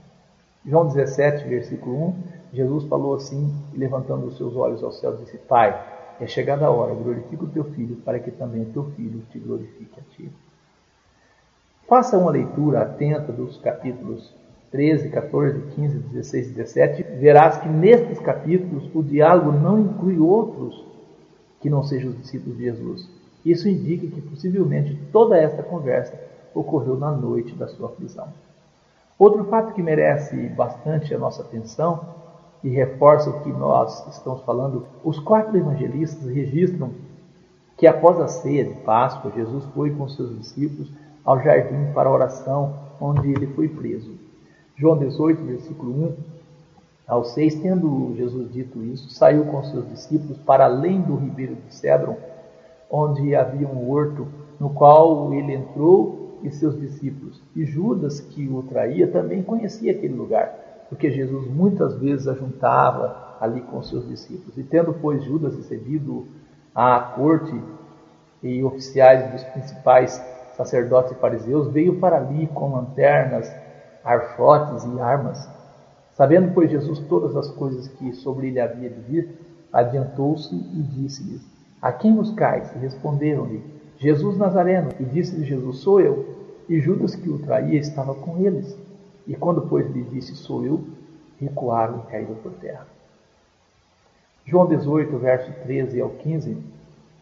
S3: João 17, versículo 1, Jesus falou assim, levantando os seus olhos ao céu, disse: Pai, é chegada a hora, glorifica o teu filho, para que também o teu filho te glorifique a ti. Faça uma leitura atenta dos capítulos 13, 14, 15, 16 e 17. Verás que nestes capítulos o diálogo não inclui outros que não sejam os discípulos de Jesus. Isso indica que possivelmente toda esta conversa ocorreu na noite da sua prisão. Outro fato que merece bastante a nossa atenção e reforça o que nós estamos falando, os quatro evangelistas registram que após a ceia de Páscoa, Jesus foi com seus discípulos ao jardim para a oração, onde ele foi preso. João 18, versículo 1 ao 6, tendo Jesus dito isso, saiu com seus discípulos para além do ribeiro de Cedron, onde havia um horto, no qual ele entrou e seus discípulos. E Judas, que o traía, também conhecia aquele lugar, porque Jesus muitas vezes ajuntava ali com seus discípulos. E tendo, pois, Judas recebido a corte e oficiais dos principais sacerdotes e fariseus, veio para ali com lanternas, arfotes e armas. Sabendo, pois, Jesus todas as coisas que sobre ele havia de vir, adiantou-se e disse-lhes: A quem buscais? Responderam-lhe: Jesus Nazareno. E disse-lhe Jesus: Sou eu. E Judas, que o traía, estava com eles. E quando, pois, lhe disse: Sou eu, recuaram e caíram por terra. João 18, verso 13 ao 15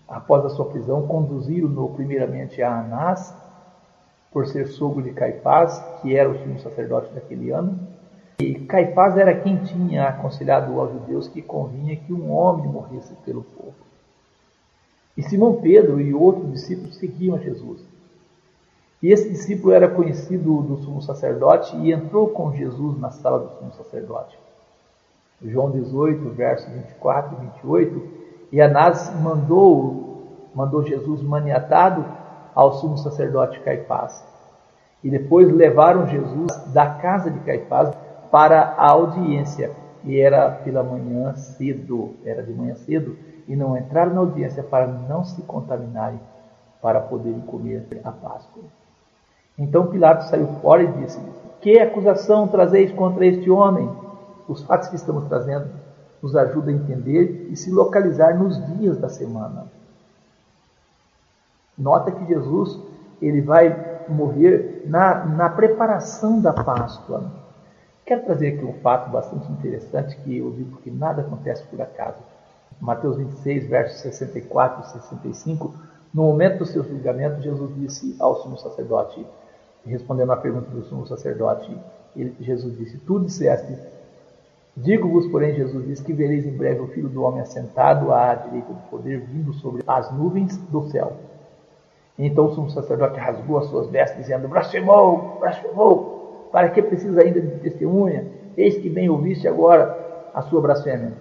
S3: após a sua prisão, conduziram-no primeiramente a Anás, por ser sogro de Caifás, que era o sumo sacerdote daquele ano. E Caifás era quem tinha aconselhado aos judeus que convinha que um homem morresse pelo povo. E Simão Pedro e outros discípulos seguiam a Jesus. E esse discípulo era conhecido do sumo sacerdote e entrou com Jesus na sala do sumo sacerdote. João 18, versos 24 e 28 e Anás mandou, mandou Jesus maniatado ao sumo sacerdote Caifás. E depois levaram Jesus da casa de Caifás para a audiência. E era pela manhã cedo, era de manhã cedo, e não entraram na audiência para não se contaminarem, para poderem comer a Páscoa. Então Pilatos saiu fora e disse: Que acusação trazeis contra este homem? Os fatos que estamos trazendo nos ajuda a entender e se localizar nos dias da semana. Nota que Jesus ele vai morrer na, na preparação da Páscoa. Quero trazer aqui um fato bastante interessante que eu digo que nada acontece por acaso. Mateus 26, versos 64 e 65, no momento do seu julgamento, Jesus disse ao sumo sacerdote, respondendo à pergunta do sumo sacerdote, ele, Jesus disse: Tu disseste Digo-vos, porém, Jesus diz que vereis em breve o Filho do Homem assentado à direita do poder, vindo sobre as nuvens do céu. Então o sumo sacerdote rasgou as suas vestes, dizendo: Blasfemou, blasfemou, para que precisa ainda de testemunha? Eis que bem ouviste agora a sua blasfêmia.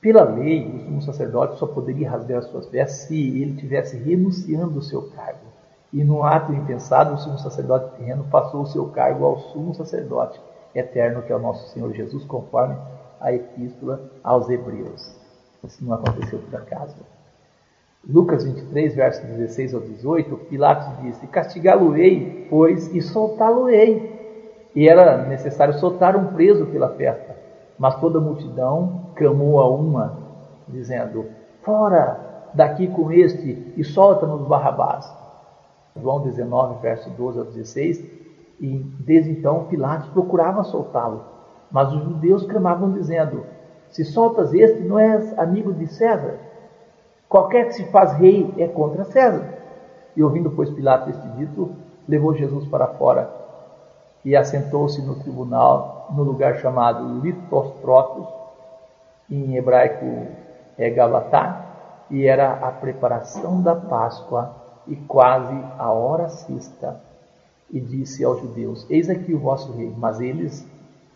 S3: Pela lei, o sumo sacerdote só poderia rasgar as suas vestes se ele tivesse renunciando o seu cargo. E num ato impensado, o sumo sacerdote terreno passou o seu cargo ao sumo sacerdote eterno que é o nosso Senhor Jesus, conforme a epístola aos Hebreus. Isso não aconteceu por acaso. Lucas 23, versos 16 ao 18, Pilatos disse: Castigá-lo-ei, pois, e soltá-lo-ei. E era necessário soltar um preso pela festa. Mas toda a multidão clamou a uma, dizendo: Fora daqui com este e solta-nos Barrabás. João 19, verso 12 ao 16, e desde então Pilatos procurava soltá-lo. Mas os judeus clamavam dizendo: Se soltas este, não és amigo de César? Qualquer que se faz rei é contra César. E ouvindo, pois, Pilatos este dito, levou Jesus para fora e assentou-se no tribunal, no lugar chamado Litostrotos, em hebraico é Galatá, e era a preparação da Páscoa e quase a hora sexta e disse aos judeus: Eis aqui o vosso rei. Mas eles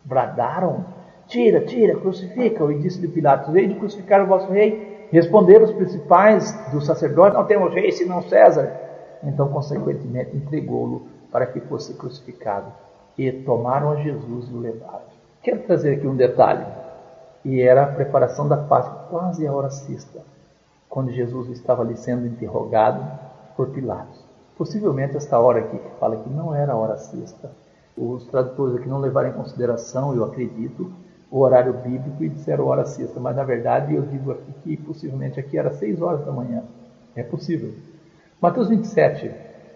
S3: bradaram: Tira, tira, crucifica-o. E disse-lhe Pilatos: Rei de crucificar o vosso rei. Responderam os principais dos sacerdotes: Não temos rei senão César. Então, consequentemente, entregou-lo para que fosse crucificado. E tomaram a Jesus e o levaram. Quero trazer aqui um detalhe. E era a preparação da Páscoa, quase a hora sexta, quando Jesus estava ali sendo interrogado por Pilatos. Possivelmente esta hora aqui que fala que não era a hora sexta. Os tradutores aqui não levaram em consideração, eu acredito, o horário bíblico e disseram hora sexta, mas na verdade eu digo aqui que possivelmente aqui era seis horas da manhã. É possível. Mateus 27,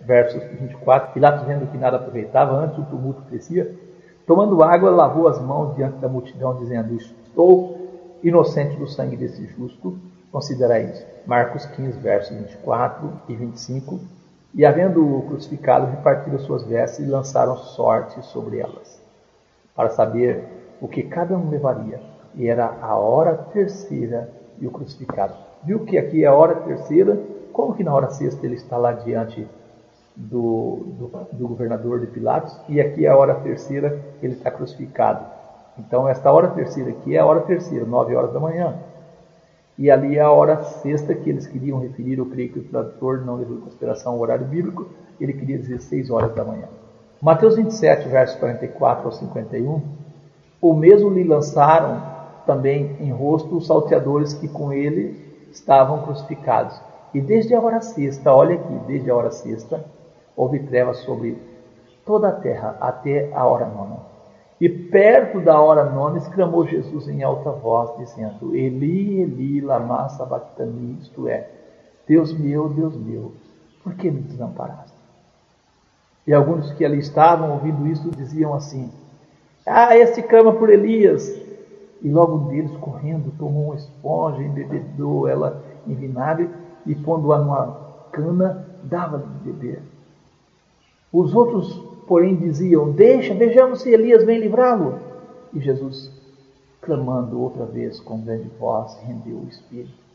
S3: versos 24, Pilatos vendo que nada aproveitava, antes o tumulto crescia, tomando água, lavou as mãos diante da multidão, dizendo, estou inocente do sangue desse justo, considerai isso. Marcos 15, versos 24 e 25, e havendo-o crucificado, repartiram suas vestes e lançaram sorte sobre elas, para saber o que cada um levaria. E era a hora terceira e o crucificado. Viu que aqui é a hora terceira? Como que na hora sexta ele está lá diante do, do, do governador de Pilatos? E aqui é a hora terceira ele está crucificado. Então, esta hora terceira aqui é a hora terceira, nove horas da manhã. E ali é a hora sexta que eles queriam referir, eu creio que o tradutor não levou em consideração o horário bíblico, ele queria dizer 6 horas da manhã. Mateus 27, versos 44 ao 51, o mesmo lhe lançaram também em rosto os salteadores que com ele estavam crucificados. E desde a hora sexta, olha aqui, desde a hora sexta, houve trevas sobre toda a terra até a hora nona. E perto da hora nona exclamou Jesus em alta voz, dizendo: Eli, Eli, lama sabachthani, isto é, Deus meu, Deus meu, por que me desamparaste? E alguns que ali estavam ouvindo isso diziam assim: Ah, este clama por Elias. E logo um deles, correndo, tomou uma esponja, embebedou ela em vinagre e, pondo-a numa cana, dava-lhe de beber. Os outros porém diziam: Deixa, vejamos se Elias vem livrá-lo. E Jesus, clamando outra vez com grande voz, rendeu o espírito.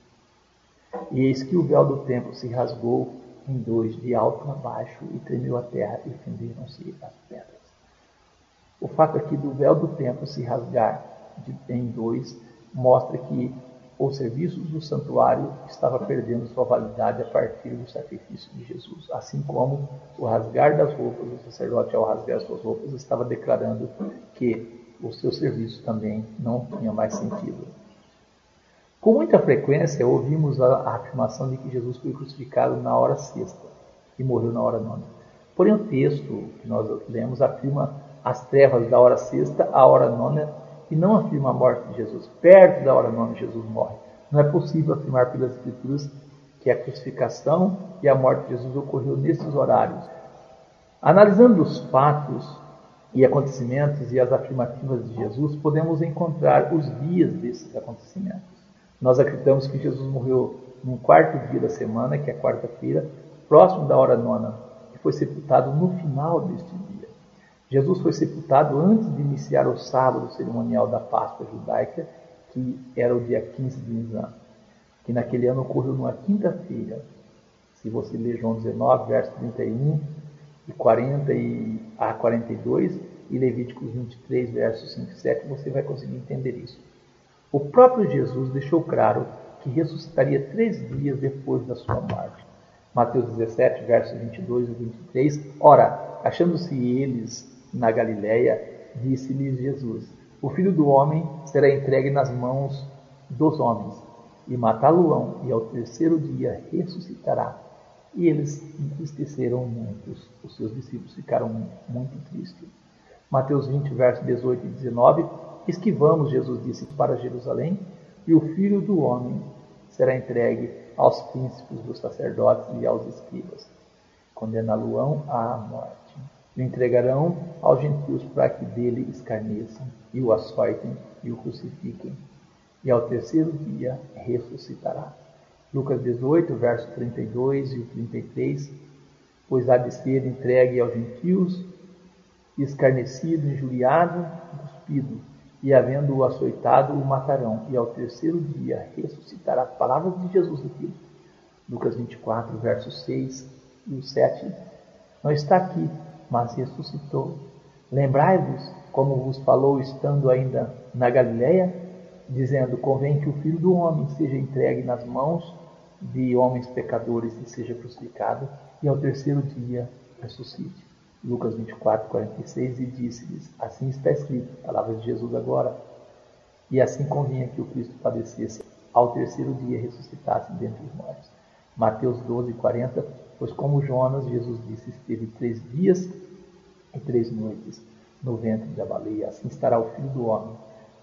S3: E eis que o véu do templo se rasgou em dois, de alto a baixo, e tremeu a terra, e fenderam-se as pedras. O fato aqui do véu do templo se rasgar em dois mostra que os serviços do santuário estava perdendo sua validade a partir do sacrifício de Jesus, assim como o rasgar das roupas, o sacerdote ao rasgar suas roupas estava declarando que o seu serviço também não tinha mais sentido. Com muita frequência ouvimos a, afirmação de que Jesus foi crucificado na hora sexta e morreu na hora nona. Porém, o texto que nós lemos afirma as trevas da hora sexta à hora nona e não afirma a morte de Jesus. Perto da hora nona, Jesus morre. Não é possível afirmar pelas Escrituras que a crucificação e a morte de Jesus ocorreu nesses horários. Analisando os fatos e acontecimentos e as afirmativas de Jesus, podemos encontrar os dias desses acontecimentos. Nós acreditamos que Jesus morreu no quarto dia da semana, que é quarta-feira, próximo da hora nona, e foi sepultado no final deste dia. Jesus foi sepultado antes de iniciar o sábado cerimonial da Páscoa judaica, que era o dia 15 de Nisan, que naquele ano ocorreu numa quinta-feira. Se você ler João 19, verso 31 e 40 e a 42 e Levíticos 23, versos 5 e 7, você vai conseguir entender isso. O próprio Jesus deixou claro que ressuscitaria três dias depois da sua morte. Mateus 17, versos 22 e 23. Ora, achando-se eles na Galiléia, disse-lhes Jesus: O filho do homem será entregue nas mãos dos homens, e matá-lo-ão, e ao terceiro dia ressuscitará. E eles entristeceram muitos. Os seus discípulos ficaram muito tristes. Mateus 20, versos 18 e 19. Esquivamos, Jesus disse, para Jerusalém, e o filho do homem será entregue aos príncipes dos sacerdotes e aos escribas. Condená-lo-ão à morte o entregarão aos gentios para que dele escarneçam, e o açoitem e o crucifiquem, e ao terceiro dia ressuscitará. Lucas 18, verso 32 e 33, pois há de ser entregue aos gentios, escarnecido, injuriado, cuspido, e havendo-o açoitado, o matarão, e ao terceiro dia ressuscitará. Palavras de Jesus aqui. Lucas 24, verso 6 e o 7. Não está aqui mas ressuscitou. Lembrai-vos como vos falou estando ainda na Galiléia, dizendo: Convém que o Filho do Homem seja entregue nas mãos de homens pecadores e seja crucificado, e ao terceiro dia ressuscite. Lucas 24, 46, e disse-lhes: Assim está escrito, palavras de Jesus agora. E assim convinha que o Cristo padecesse, ao terceiro dia ressuscitasse dentre os mortos. Mateus 12, 40, pois como Jonas, Jesus disse, esteve três dias e três noites no ventre da baleia, assim estará o Filho do Homem,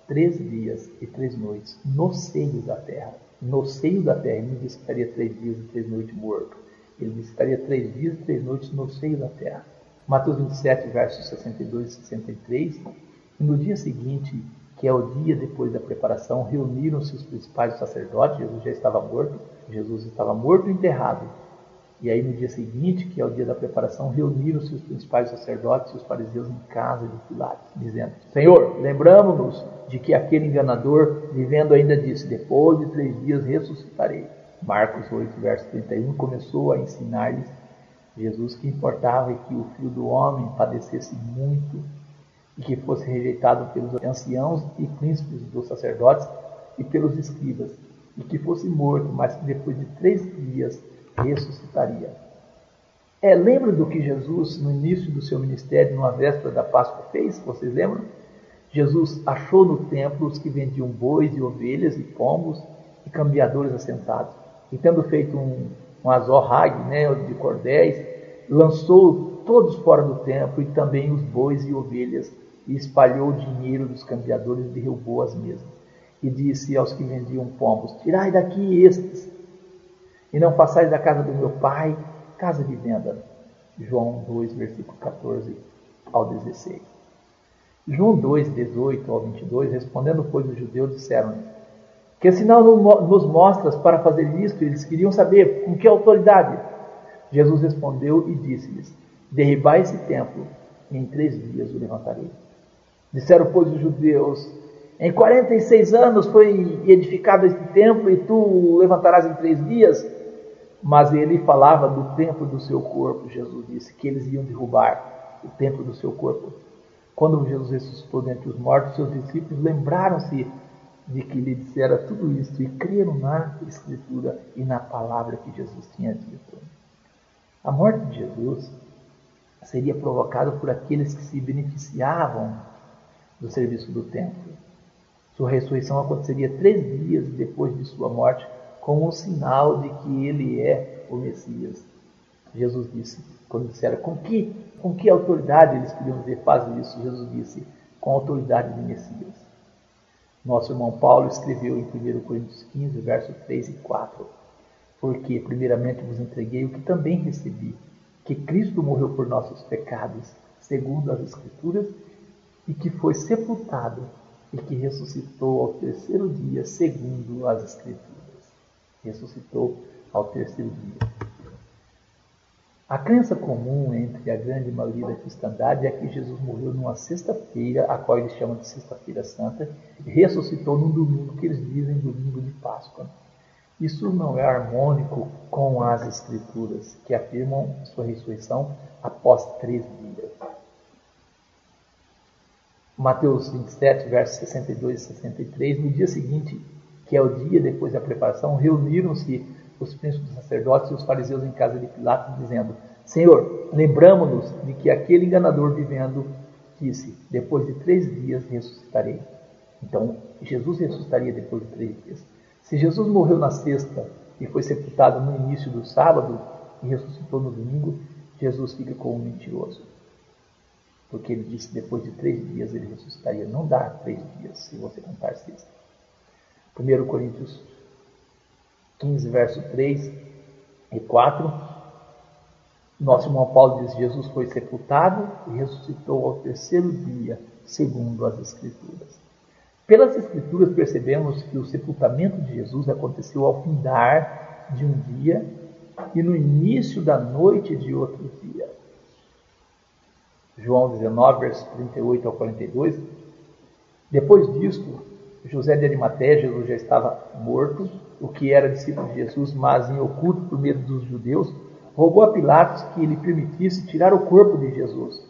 S3: três dias e três noites, no seio da terra. No seio da terra, ele não disse que estaria três dias e três noites morto. Ele disse que estaria três dias e três noites no seio da terra. Mateus 27, versos 62 e 63. E no dia seguinte, que é o dia depois da preparação, reuniram-se os principais sacerdotes. Jesus já estava morto. Jesus estava morto e enterrado. E aí no dia seguinte, que é o dia da preparação, reuniram-se os principais sacerdotes e os fariseus em casa de Pilatos, dizendo: Senhor, lembramos-nos de que aquele enganador, vivendo ainda disse: Depois de três dias ressuscitarei. Marcos 8, verso 31, começou a ensinar-lhes Jesus que importava que o filho do homem padecesse muito e que fosse rejeitado pelos anciãos e príncipes dos sacerdotes e pelos escribas, e que fosse morto, mas que depois de três dias ressuscitaria. É, lembra do que Jesus, no início do seu ministério, numa véspera da Páscoa, fez? Vocês lembram? Jesus achou no templo os que vendiam bois e ovelhas e pombos e cambiadores assentados. E tendo feito um, um azorrague né, de cordéis, lançou todos fora do templo e também os bois e ovelhas e espalhou o dinheiro dos cambiadores e derrubou as mesas. E disse aos que vendiam pombos: Tirai daqui estes e não passais da casa do meu pai, casa de venda. João 2, versículo 14 ao 16. João 2, 18 ao 22, respondendo, pois, os judeus disseram-lhe, que sinal nos mostras para fazer isto? Eles queriam saber com que autoridade. Jesus respondeu e disse-lhes, derribai esse templo, e em três dias o levantarei. Disseram, pois, os judeus, em 46 anos foi edificado este templo e tu o levantarás em três dias? Mas ele falava do templo do seu corpo. Jesus disse que eles iam derrubar o templo do seu corpo. Quando Jesus ressuscitou dentre os mortos, seus discípulos lembraram-se de que lhe dissera tudo isso e creram na Escritura e na palavra que Jesus tinha dito. A morte de Jesus seria provocada por aqueles que se beneficiavam do serviço do templo. Sua ressurreição aconteceria três dias depois de sua morte, como um sinal de que ele é o Messias. Jesus disse, quando disseram, com que, com que autoridade eles queriam dizer, faz isso? Jesus disse, com a autoridade de Messias. Nosso irmão Paulo escreveu em 1 Coríntios 15, versos 3 e 4, porque primeiramente vos entreguei o que também recebi, que Cristo morreu por nossos pecados, segundo as Escrituras, e que foi sepultado e que ressuscitou ao terceiro dia, segundo as Escrituras ressuscitou ao terceiro dia. A crença comum entre a grande maioria da cristandade é que Jesus morreu numa sexta-feira, a qual eles chamam de Sexta-feira Santa, e ressuscitou num domingo que eles dizem domingo de Páscoa. Isso não é harmônico com as Escrituras, que afirmam sua ressurreição após três dias. Mateus 27, versos 62 e 63, no dia seguinte, que é o dia depois da preparação, reuniram-se os príncipes sacerdotes e os fariseus em casa de Pilatos, dizendo: Senhor, lembramos-nos de que aquele enganador vivendo disse: Depois de três dias ressuscitarei. Então, Jesus ressuscitaria depois de três dias. Se Jesus morreu na sexta e foi sepultado no início do sábado e ressuscitou no domingo, Jesus fica como mentiroso. Porque ele disse: Depois de três dias ele ressuscitaria. Não dá três dias se você contar sexta. 1 Coríntios 15, verso 3 e 4. Nosso irmão Paulo diz: Jesus foi sepultado e ressuscitou ao terceiro dia, segundo as Escrituras. Pelas Escrituras percebemos que o sepultamento de Jesus aconteceu ao findar de um dia e no início da noite de outro dia. João 19, versos 38 ao 42. Depois disto, José de Arimateia, Jesus já estava morto, o que era discípulo de Jesus, mas em oculto por medo dos judeus, rogou a Pilatos que lhe permitisse tirar o corpo de Jesus.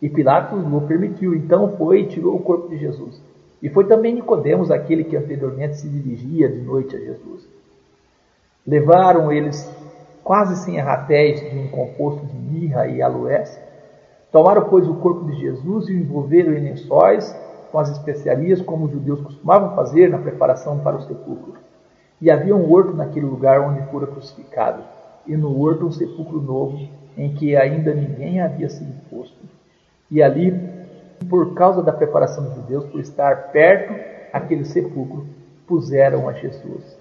S3: E Pilatos o permitiu, então foi e tirou o corpo de Jesus. E foi também Nicodemos aquele que anteriormente se dirigia de noite a Jesus. Levaram eles quase sem arratéis de um composto de mirra e aloés. Tomaram, pois, o corpo de Jesus e o envolveram em lençóis com as especiarias, como os judeus costumavam fazer na preparação para o sepulcro. E havia um horto naquele lugar onde fora crucificado, e no horto um sepulcro novo, em que ainda ninguém havia sido posto. E ali, por causa da preparação dos judeus, por estar perto aquele sepulcro, puseram a Jesus.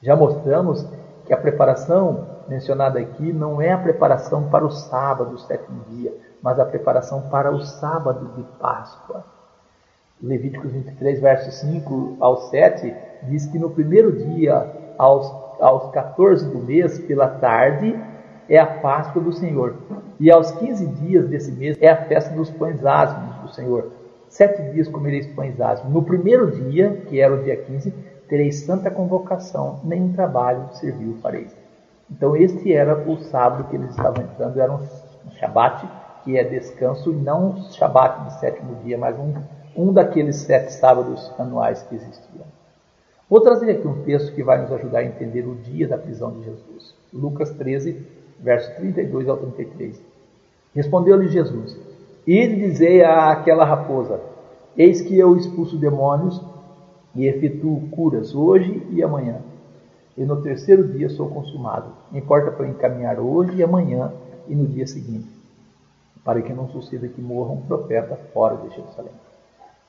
S3: Já mostramos que a preparação mencionada aqui não é a preparação para o sábado, o sétimo dia, mas a preparação para o sábado de Páscoa. Levíticos 23, versos 5 ao 7, diz que no primeiro dia, aos, aos 14 do mês, pela tarde, é a Páscoa do Senhor. E aos 15 dias desse mês é a festa dos pães asmos do Senhor. Sete dias comereis pães asmos. No primeiro dia, que era o dia 15, tereis santa convocação, nenhum trabalho serviu fareis. Então este era o sábado que eles estavam entrando, era um Shabat, que é descanso, não um Shabat de sétimo dia, mas um, um daqueles sete sábados anuais que existiam. Vou trazer aqui um texto que vai nos ajudar a entender o dia da prisão de Jesus. Lucas 13, verso 32 ao 33. Respondeu-lhe Jesus: Ide dizei àquela raposa: Eis que eu expulso demônios e efetuo curas hoje e amanhã. E no terceiro dia sou consumado. Importa para encaminhar hoje e amanhã e no dia seguinte, para que não suceda que morra um profeta fora de Jerusalém.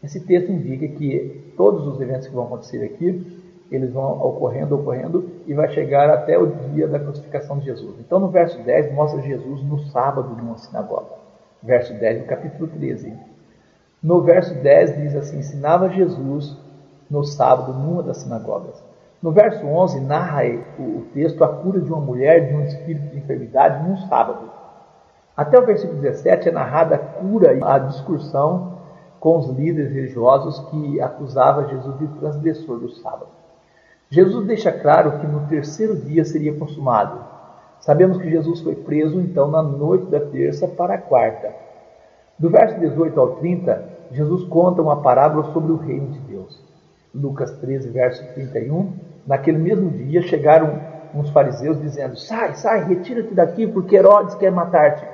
S3: Esse texto indica que todos os eventos que vão acontecer aqui, eles vão ocorrendo, ocorrendo, e vai chegar até o dia da crucificação de Jesus. Então, no verso 10, mostra Jesus no sábado numa sinagoga. Verso 10 do capítulo 13. No verso 10 diz assim: Ensinava Jesus no sábado numa das sinagogas. No verso 11, narra o texto a cura de uma mulher de um espírito de enfermidade num sábado. Até o versículo 17 é narrada a cura e a discussão com os líderes religiosos que acusavam Jesus de transgressor do sábado. Jesus deixa claro que no terceiro dia seria consumado. Sabemos que Jesus foi preso então na noite da terça para a quarta. Do verso 18 ao 30, Jesus conta uma parábola sobre o reino de Deus. Lucas 13, verso 31. Naquele mesmo dia chegaram uns fariseus dizendo: Sai, sai, retira-te daqui, porque Herodes quer matar-te.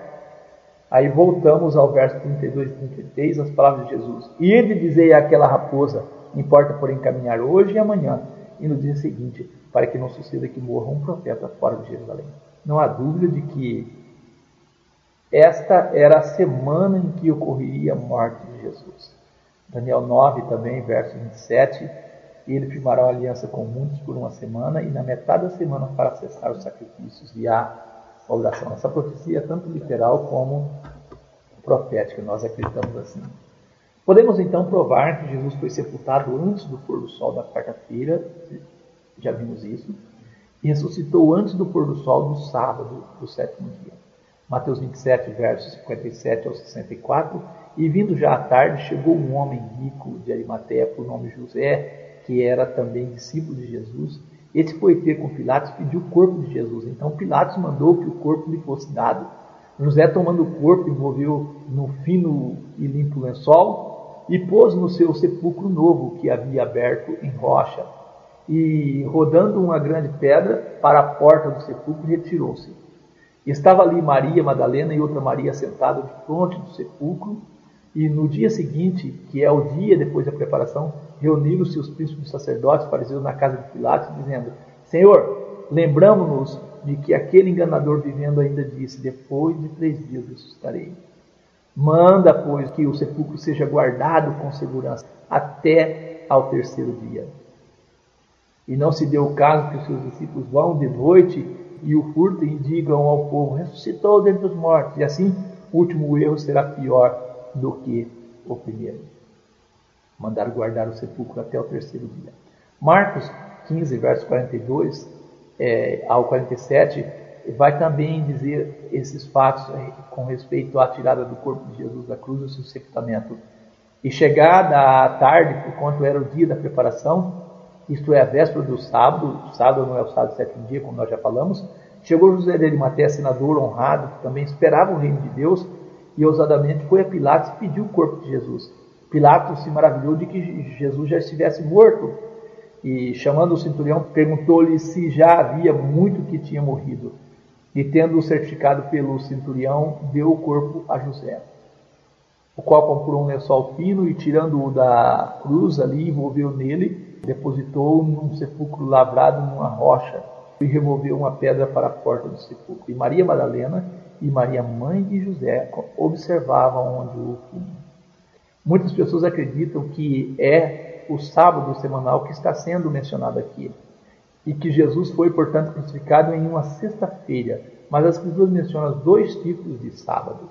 S3: Aí voltamos ao verso 32 e 33, as palavras de Jesus. E ele dizia àquela raposa: Importa, porém, caminhar hoje e amanhã, e no dia seguinte, para que não suceda que morra um profeta fora de Jerusalém. Não há dúvida de que esta era a semana em que ocorreria a morte de Jesus. Daniel 9 também, verso 27, ele firmará uma aliança com muitos por uma semana e na metade da semana para cessar os sacrifícios e a oração. Essa profecia é tanto literal como profética, nós acreditamos assim. Podemos então provar que Jesus foi sepultado antes do pôr do sol da quarta-feira, já vimos isso, e ressuscitou antes do pôr do sol do sábado do sétimo dia. Mateus 27, versos 57 ao 64 e vindo já à tarde, chegou um homem rico de Arimateia, por nome José, que era também discípulo de Jesus. Esse foi ter com Pilatos pediu o corpo de Jesus. Então Pilatos mandou que o corpo lhe fosse dado. José, tomando o corpo, envolveu num fino e limpo lençol e pôs no seu sepulcro novo que havia aberto em rocha. E rodando uma grande pedra para a porta do sepulcro, retirou-se. Estava ali Maria Madalena e outra Maria sentada de frente do sepulcro. E no dia seguinte, que é o dia depois da preparação, reuniram-se os príncipes sacerdotes fariseus na casa de Pilatos, dizendo: Senhor, lembramos-nos de que aquele enganador vivendo ainda disse: Depois de três dias ressuscitarei. Manda, pois, que o sepulcro seja guardado com segurança até ao terceiro dia. E não se deu o caso que os seus discípulos vão de noite e o furtem e digam ao povo: ressuscitou dentre os mortos. E assim, o último erro será pior do que o primeiro. Mandar guardar o sepulcro até o terceiro dia. Marcos 15, verso 42 é, ao 47, vai também dizer esses fatos com respeito à tirada do corpo de Jesus da cruz e o seu sepultamento. E chegada a tarde, por quanto era o dia da preparação, isto é, a véspera do sábado, sábado não é o sábado do sétimo dia, como nós já falamos, Chegou José de Arimateia, senador honrado, que também esperava o reino de Deus, e ousadamente foi a Pilatos e pediu o corpo de Jesus. Pilatos se maravilhou de que Jesus já estivesse morto e, chamando o centurião, perguntou-lhe se já havia muito que tinha morrido. E, tendo-o certificado pelo centurião, deu o corpo a José, o qual comprou um lençol fino e, tirando-o da cruz ali, envolveu nele, depositou-o num sepulcro lavrado numa rocha e removeu uma pedra para a porta do sepulcro. E Maria Madalena e Maria, mãe de José, observavam onde o punham. Muitas pessoas acreditam que é o sábado semanal que está sendo mencionado aqui e que Jesus foi, portanto, crucificado em uma sexta-feira. Mas as Escrituras mencionam dois tipos de sábado: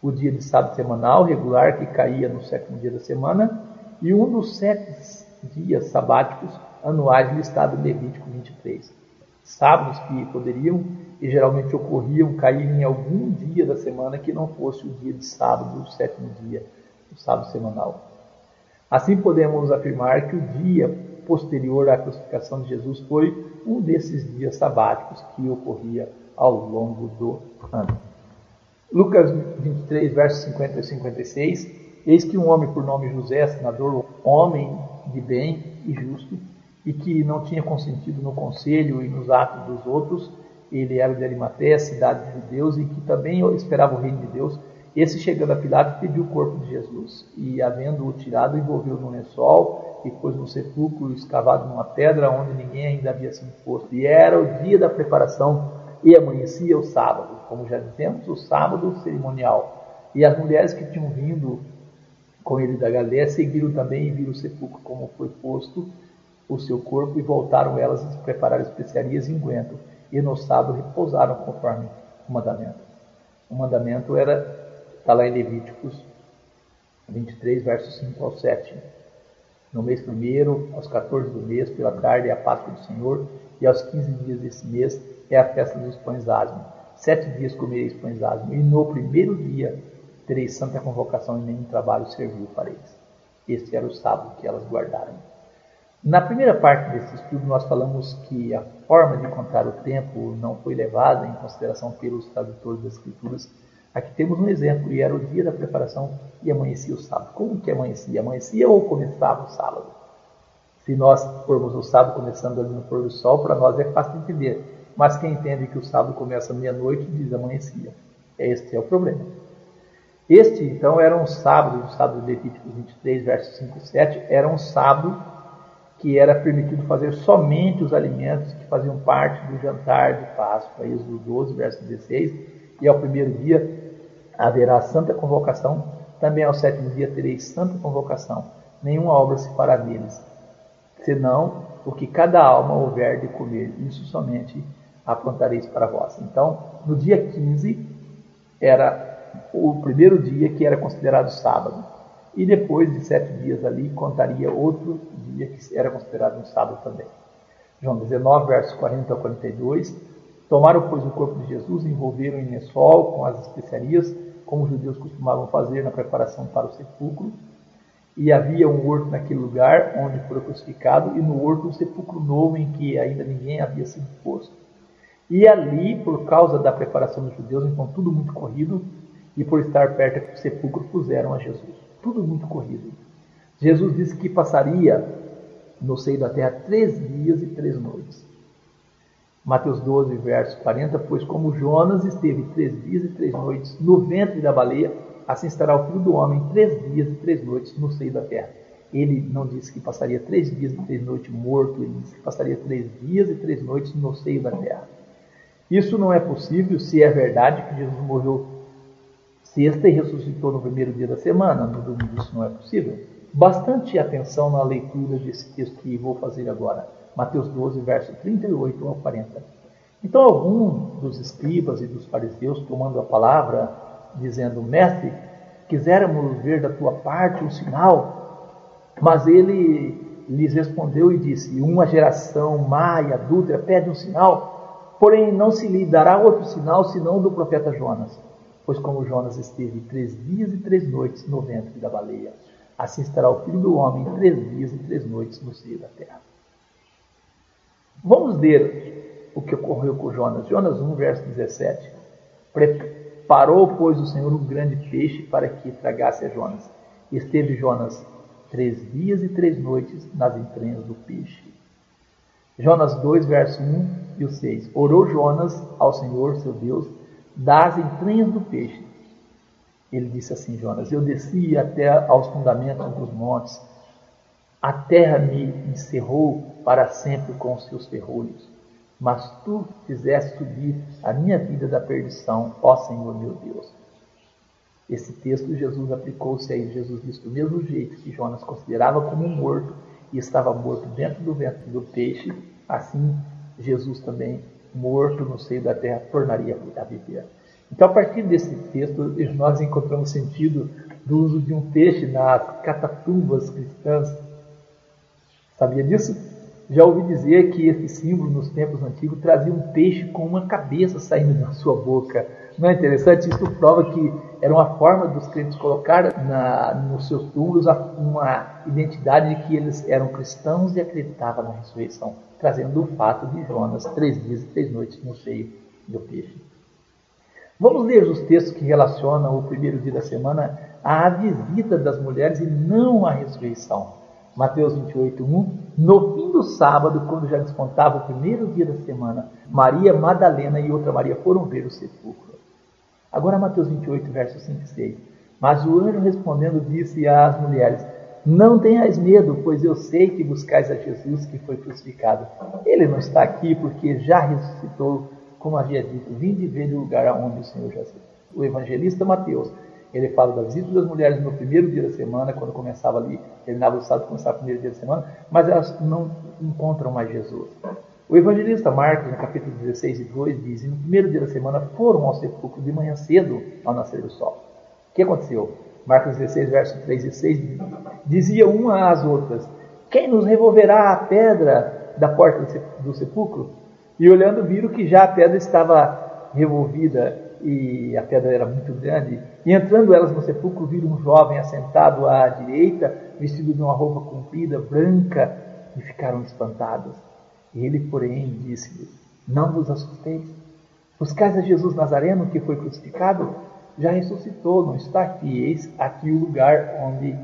S3: o dia de sábado semanal regular que caía no sétimo dia da semana e um dos sete dias sabáticos anuais listado em Levítico 23. Sábados que poderiam e geralmente ocorriam cair em algum dia da semana que não fosse o dia de sábado, o sétimo dia, o sábado semanal. Assim podemos afirmar que o dia posterior à crucificação de Jesus foi um desses dias sabáticos que ocorria ao longo do ano. Lucas 23, versos 50 e 56. Eis que um homem por nome José, senador, homem de bem e justo, e que não tinha consentido no conselho e nos atos dos outros, ele era de Arimateia, cidade de judeus, e que também esperava o reino de Deus. Esse, chegando a Pilatos, pediu o corpo de Jesus, e, havendo-o tirado, envolveu no lençol, e pôs no sepulcro escavado numa pedra, onde ninguém ainda havia sido posto. E era o dia da preparação, e amanhecia o sábado, como já dizemos, o sábado cerimonial. E as mulheres que tinham vindo com ele da Galiléia seguiram também e viram o sepulcro como foi posto o seu corpo, e voltaram elas a preparar especiarias e unguento, e no sábado repousaram conforme o mandamento. O mandamento era, está lá em Levíticos 23, versos 5 ao 7. No mês primeiro, aos 14 do mês, pela tarde, é a Páscoa do Senhor, e aos 15 dias desse mês é a festa dos pães asmos. Sete dias comereis pães asmos, e no primeiro dia tereis santa convocação, e nenhum trabalho serviu para eles. Este era o sábado que elas guardaram. Na primeira parte desse estudo, nós falamos que a forma de contar o tempo não foi levada em consideração pelos tradutores das Escrituras. Aqui temos um exemplo, e era o dia da preparação e amanhecia o sábado. Como que amanhecia? Amanhecia ou começava o sábado? Se nós formos o sábado começando ali no pôr do sol, para nós é fácil de entender. Mas quem entende que o sábado começa meia-noite diz amanhecia. Este é o problema. Este, então, era um sábado, o sábado de Levíticos 23, versos 5 e 7, era um sábado que era permitido fazer somente os alimentos que faziam parte do jantar de Páscoa, Êxodo 12, verso 16, e ao primeiro dia haverá santa convocação, também ao sétimo dia tereis santa convocação, nenhuma obra se fará neles, senão o que cada alma houver de comer, isso somente aprontareis para vós. Então, no dia 15, era o primeiro dia que era considerado sábado. E depois de sete dias ali, contaria outro dia que era considerado um sábado também. João 19, versos 40 a 42. Tomaram, pois, o corpo de Jesus envolveram em lençol com as especiarias, como os judeus costumavam fazer na preparação para o sepulcro. E havia um horto naquele lugar onde foi crucificado, e no horto um sepulcro novo em que ainda ninguém havia sido posto. E ali, por causa da preparação dos judeus, então tudo muito corrido, e por estar perto do sepulcro, puseram a Jesus tudo muito corrido. Jesus disse que passaria no seio da terra três dias e três noites. Mateus 12, verso 40, pois como Jonas esteve três dias e três noites no ventre da baleia, assim estará o filho do homem três dias e três noites no seio da terra. Ele não disse que passaria três dias e três noites morto, ele disse que passaria três dias e três noites no seio da terra. Isso não é possível se é verdade que Jesus morreu sexta e ressuscitou no primeiro dia da semana. No domingo isso não é possível. Bastante atenção na leitura desse texto que vou fazer agora. Mateus 12, verso 38 ao 40. Então, algum dos escribas e dos fariseus, tomando a palavra, dizendo: Mestre, quiséramos ver da tua parte um sinal. Mas ele lhes respondeu e disse: Uma geração má e adúltera pede um sinal, porém não se lhe dará outro sinal senão do profeta Jonas. Pois como Jonas esteve três dias e três noites no ventre da baleia, assim estará o filho do homem três dias e três noites no seio da terra. Vamos ler o que ocorreu com Jonas. Jonas 1, verso 17. Preparou, pois, o Senhor um grande peixe para que tragasse a Jonas. Esteve Jonas três dias e três noites nas entranhas do peixe. Jonas 2, verso 1 e o 6. Orou Jonas ao Senhor, seu Deus, das entranhas do peixe. Ele disse assim, Jonas, eu desci até aos fundamentos dos montes, a terra me encerrou para sempre com os seus ferrolhos. Mas tu fizeste subir a minha vida da perdição, ó Senhor meu Deus. Esse texto Jesus aplicou-se aí. Jesus disse do mesmo jeito que Jonas considerava como morto e estava morto dentro do ventre do peixe, assim Jesus também, morto no seio da terra, tornaria a viver. Então, a partir desse texto, nós encontramos sentido do uso de um peixe nas catatumbas cristãs. Sabia disso? Já ouvi dizer que esse símbolo nos tempos antigos trazia um peixe com uma cabeça saindo da sua boca. Não é interessante? Isso prova que era uma forma dos crentes colocar na, nos seus túmulos uma identidade de que eles eram cristãos e acreditavam na ressurreição, trazendo o fato de Jonas, três dias e três noites no seio do peixe. Vamos ler os textos que relacionam o primeiro dia da semana à visita das mulheres e não à ressurreição. Mateus 28, 1. No fim do sábado, quando já descontava o primeiro dia da semana, Maria Madalena e outra Maria foram ver o sepulcro. Agora, Mateus 28, versos 5 e 6. Mas o anjo respondendo disse às mulheres: Não tenhais medo, pois eu sei que buscais a Jesus que foi crucificado. Ele não está aqui porque já ressuscitou como havia dito, vinde ver o lugar aonde o Senhor já se. O evangelista Mateus, ele fala da visita das mulheres no primeiro dia da semana, quando começava ali, terminava o sábado, começava o primeiro dia da semana, mas elas não encontram mais Jesus. O evangelista Marcos, no capítulo 16 e 2, diz: No primeiro dia da semana foram ao sepulcro de manhã cedo ao nascer do sol. O que aconteceu? Marcos 16, versos 3 e 6 dizia uma às outras: Quem nos revolverá a pedra da porta do sepulcro? E olhando, viram que já a pedra estava revolvida e a pedra era muito grande. E entrando elas no sepulcro, viram um jovem assentado à direita, vestido de uma roupa comprida, branca, e ficaram espantados. Ele, porém, disse-lhes: Não vos assusteis. Buscais a Jesus Nazareno, que foi crucificado? Já ressuscitou, não está aqui. Eis aqui o lugar onde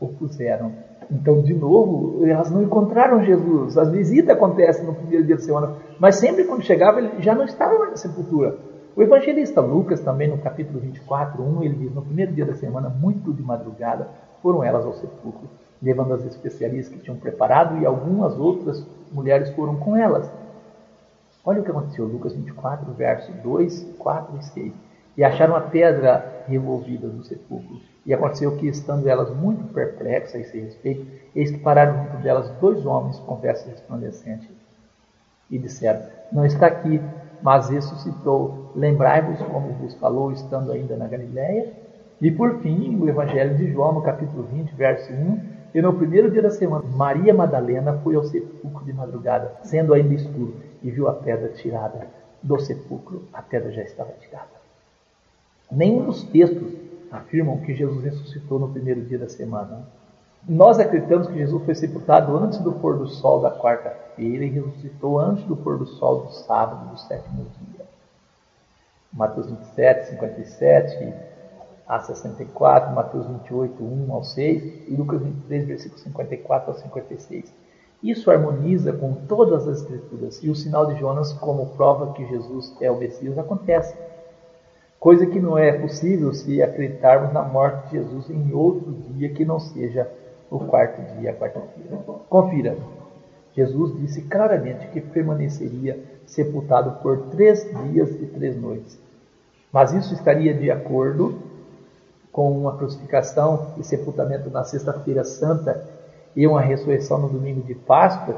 S3: o puseram. Então, de novo, elas não encontraram Jesus. As visitas acontecem no primeiro dia da semana, mas sempre quando chegava, ele já não estava na sepultura. O evangelista Lucas, também no capítulo 24, 1, ele diz: No primeiro dia da semana, muito de madrugada, foram elas ao sepulcro, levando as especiarias que tinham preparado, e algumas outras mulheres foram com elas. Olha o que aconteceu, Lucas 24, versos 2, 4 e 6. E acharam a pedra revolvida no sepulcro. E aconteceu que, estando elas muito perplexas a esse respeito, eis que pararam junto delas dois homens com vestes resplandecentes. E disseram: Não está aqui, mas ressuscitou. Lembrai-vos como vos falou, estando ainda na Galiléia. E por fim, o Evangelho de João, no capítulo 20, verso 1. E no primeiro dia da semana, Maria Madalena foi ao sepulcro de madrugada, sendo ainda escuro, e viu a pedra tirada do sepulcro. A pedra já estava tirada. Nenhum dos textos afirmam que Jesus ressuscitou no primeiro dia da semana. Nós acreditamos que Jesus foi sepultado antes do pôr do sol da quarta-feira e ressuscitou antes do pôr do sol do sábado do sétimo dia. Mateus 27, 57 a 64, Mateus 28, 1 ao 6 e Lucas 23, versículo 54 ao 56. Isso harmoniza com todas as escrituras e o sinal de Jonas como prova que Jesus é o Messias acontece coisa que não é possível se acreditarmos na morte de Jesus em outro dia que não seja o quarto dia, a quarta-feira. Confira. Jesus disse claramente que permaneceria sepultado por três dias e três noites. Mas isso estaria de acordo com uma crucificação e sepultamento na Sexta-feira Santa e uma ressurreição no domingo de Páscoa,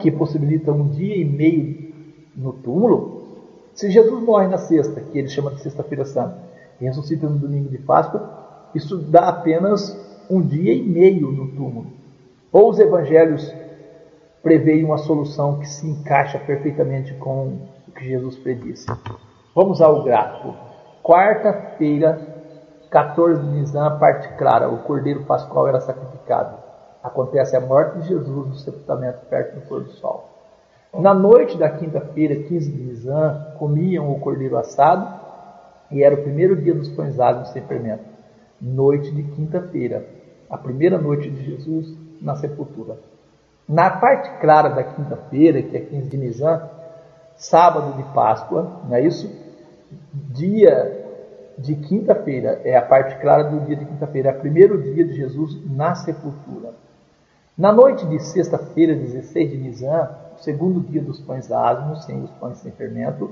S3: que possibilita um dia e meio no túmulo, se Jesus morre na sexta, que ele chama de Sexta-feira Santa, e ressuscita no domingo de Páscoa, isso dá apenas um dia e meio no túmulo. Ou os evangelhos preveem uma solução que se encaixa perfeitamente com o que Jesus predisse. Vamos ao gráfico. Quarta-feira, 14 de Nisan, parte clara, o cordeiro pascual era sacrificado. Acontece a morte de Jesus no sepultamento perto do pôr do sol. Na noite da quinta-feira, 15 de Nisan, comiam o cordeiro assado e era o primeiro dia dos pães asmos sem fermento. Noite de quinta-feira, a primeira noite de Jesus na sepultura. Na parte clara da quinta-feira, que é 15 de Nisan, sábado de Páscoa, não é isso? Dia de quinta-feira, é a parte clara do dia de quinta-feira, é o primeiro dia de Jesus na sepultura. Na noite de sexta-feira, 16 de Nisan, segundo dia dos pães asmos, sem os pães sem fermento,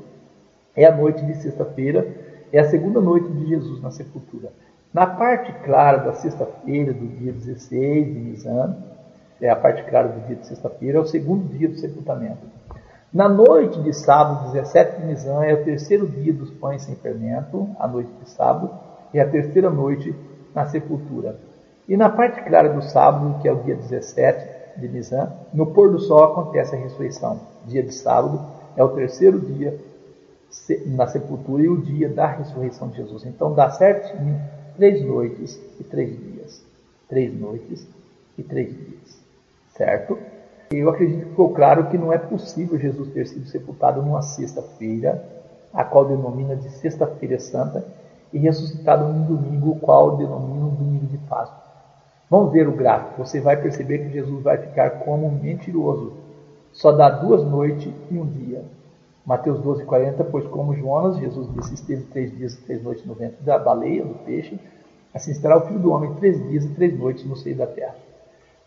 S3: é a noite de sexta-feira, é a segunda noite de Jesus na sepultura. Na parte clara da sexta-feira, do dia 16 de Nisan, é a parte clara do dia de sexta-feira, é o segundo dia do sepultamento. Na noite de sábado, 17 de Nisan, é o terceiro dia dos pães sem fermento, a noite de sábado, e a terceira noite na sepultura. E na parte clara do sábado, que é o dia 17 de Nisan, no pôr do sol acontece a ressurreição. Dia de sábado é o terceiro dia na sepultura e o dia da ressurreição de Jesus. Então dá certinho três noites e três dias. Três noites e três dias. Certo? Eu acredito que ficou claro que não é possível Jesus ter sido sepultado numa sexta-feira, a qual denomina de Sexta-feira Santa, e ressuscitado num domingo, o qual denomina domingo de Páscoa. Vamos ver o gráfico. Você vai perceber que Jesus vai ficar como um mentiroso. Só dá duas noites e um dia. Mateus 12, 40, pois como Jonas, Jesus disse, esteve três dias e três noites no ventre da baleia, do peixe, assim estará o Filho do Homem três dias e três noites no seio da terra.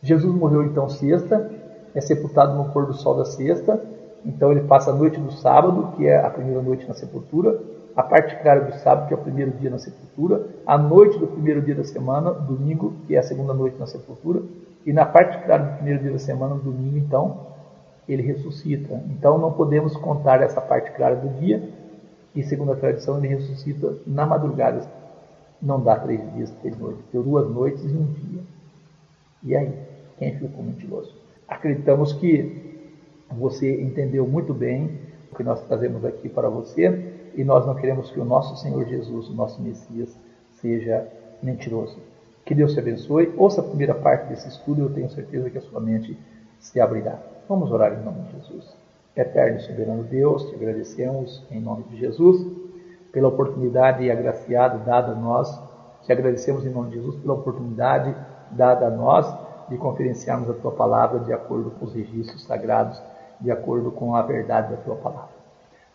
S3: Jesus morreu então sexta, é sepultado no pôr do sol da sexta, então ele passa a noite do sábado, que é a primeira noite na sepultura, a parte clara do sábado, que é o primeiro dia na sepultura, a noite do primeiro dia da semana, domingo, que é a segunda noite na sepultura, e na parte clara do primeiro dia da semana, domingo, então, ele ressuscita. Então não podemos contar essa parte clara do dia, e segundo a tradição, ele ressuscita na madrugada. Não dá três dias, três noites, deu duas noites e um dia. E aí, quem ficou mentiroso? Acreditamos que você entendeu muito bem o que nós trazemos aqui para você e nós não queremos que o nosso Senhor Jesus, o nosso Messias, seja mentiroso. Que Deus te abençoe. Ouça a primeira parte desse estudo eu tenho certeza que a sua mente se abrirá. Vamos orar em nome de Jesus. Eterno e soberano Deus, te agradecemos em nome de Jesus pela oportunidade agraciada dada a nós. Te agradecemos em nome de Jesus pela oportunidade dada a nós de conferenciarmos a tua palavra de acordo com os registros sagrados, de acordo com a verdade da tua palavra.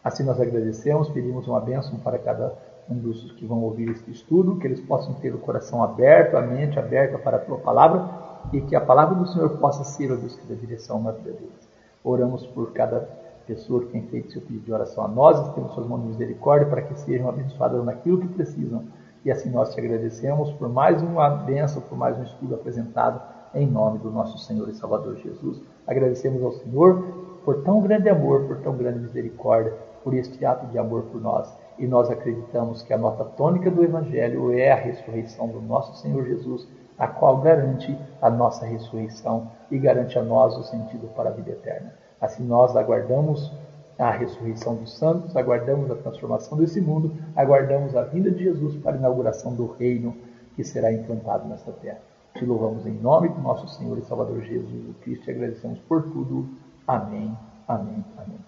S3: Assim nós agradecemos, pedimos uma bênção para cada um dos que vão ouvir este estudo, que eles possam ter o coração aberto, a mente aberta para a tua palavra e que a palavra do Senhor possa ser, ó Deus, dá direção na vida deles. Oramos por cada pessoa que tem feito seu pedido de oração a nós, estamos suas mãos de misericórdia para que sejam abençoadas naquilo que precisam. E assim nós te agradecemos por mais uma bênção, por mais um estudo apresentado em nome do nosso Senhor e Salvador Jesus. Agradecemos ao Senhor por tão grande amor, por tão grande misericórdia, por este ato de amor por nós. E nós acreditamos que a nota tônica do Evangelho é a ressurreição do nosso Senhor Jesus, a qual garante a nossa ressurreição e garante a nós o sentido para a vida eterna. Assim nós aguardamos a ressurreição dos santos, aguardamos a transformação desse mundo, aguardamos a vinda de Jesus para a inauguração do reino que será implantado nesta terra. Te louvamos em nome do nosso Senhor e Salvador Jesus Cristo e agradecemos por tudo. Amém, amém, amém.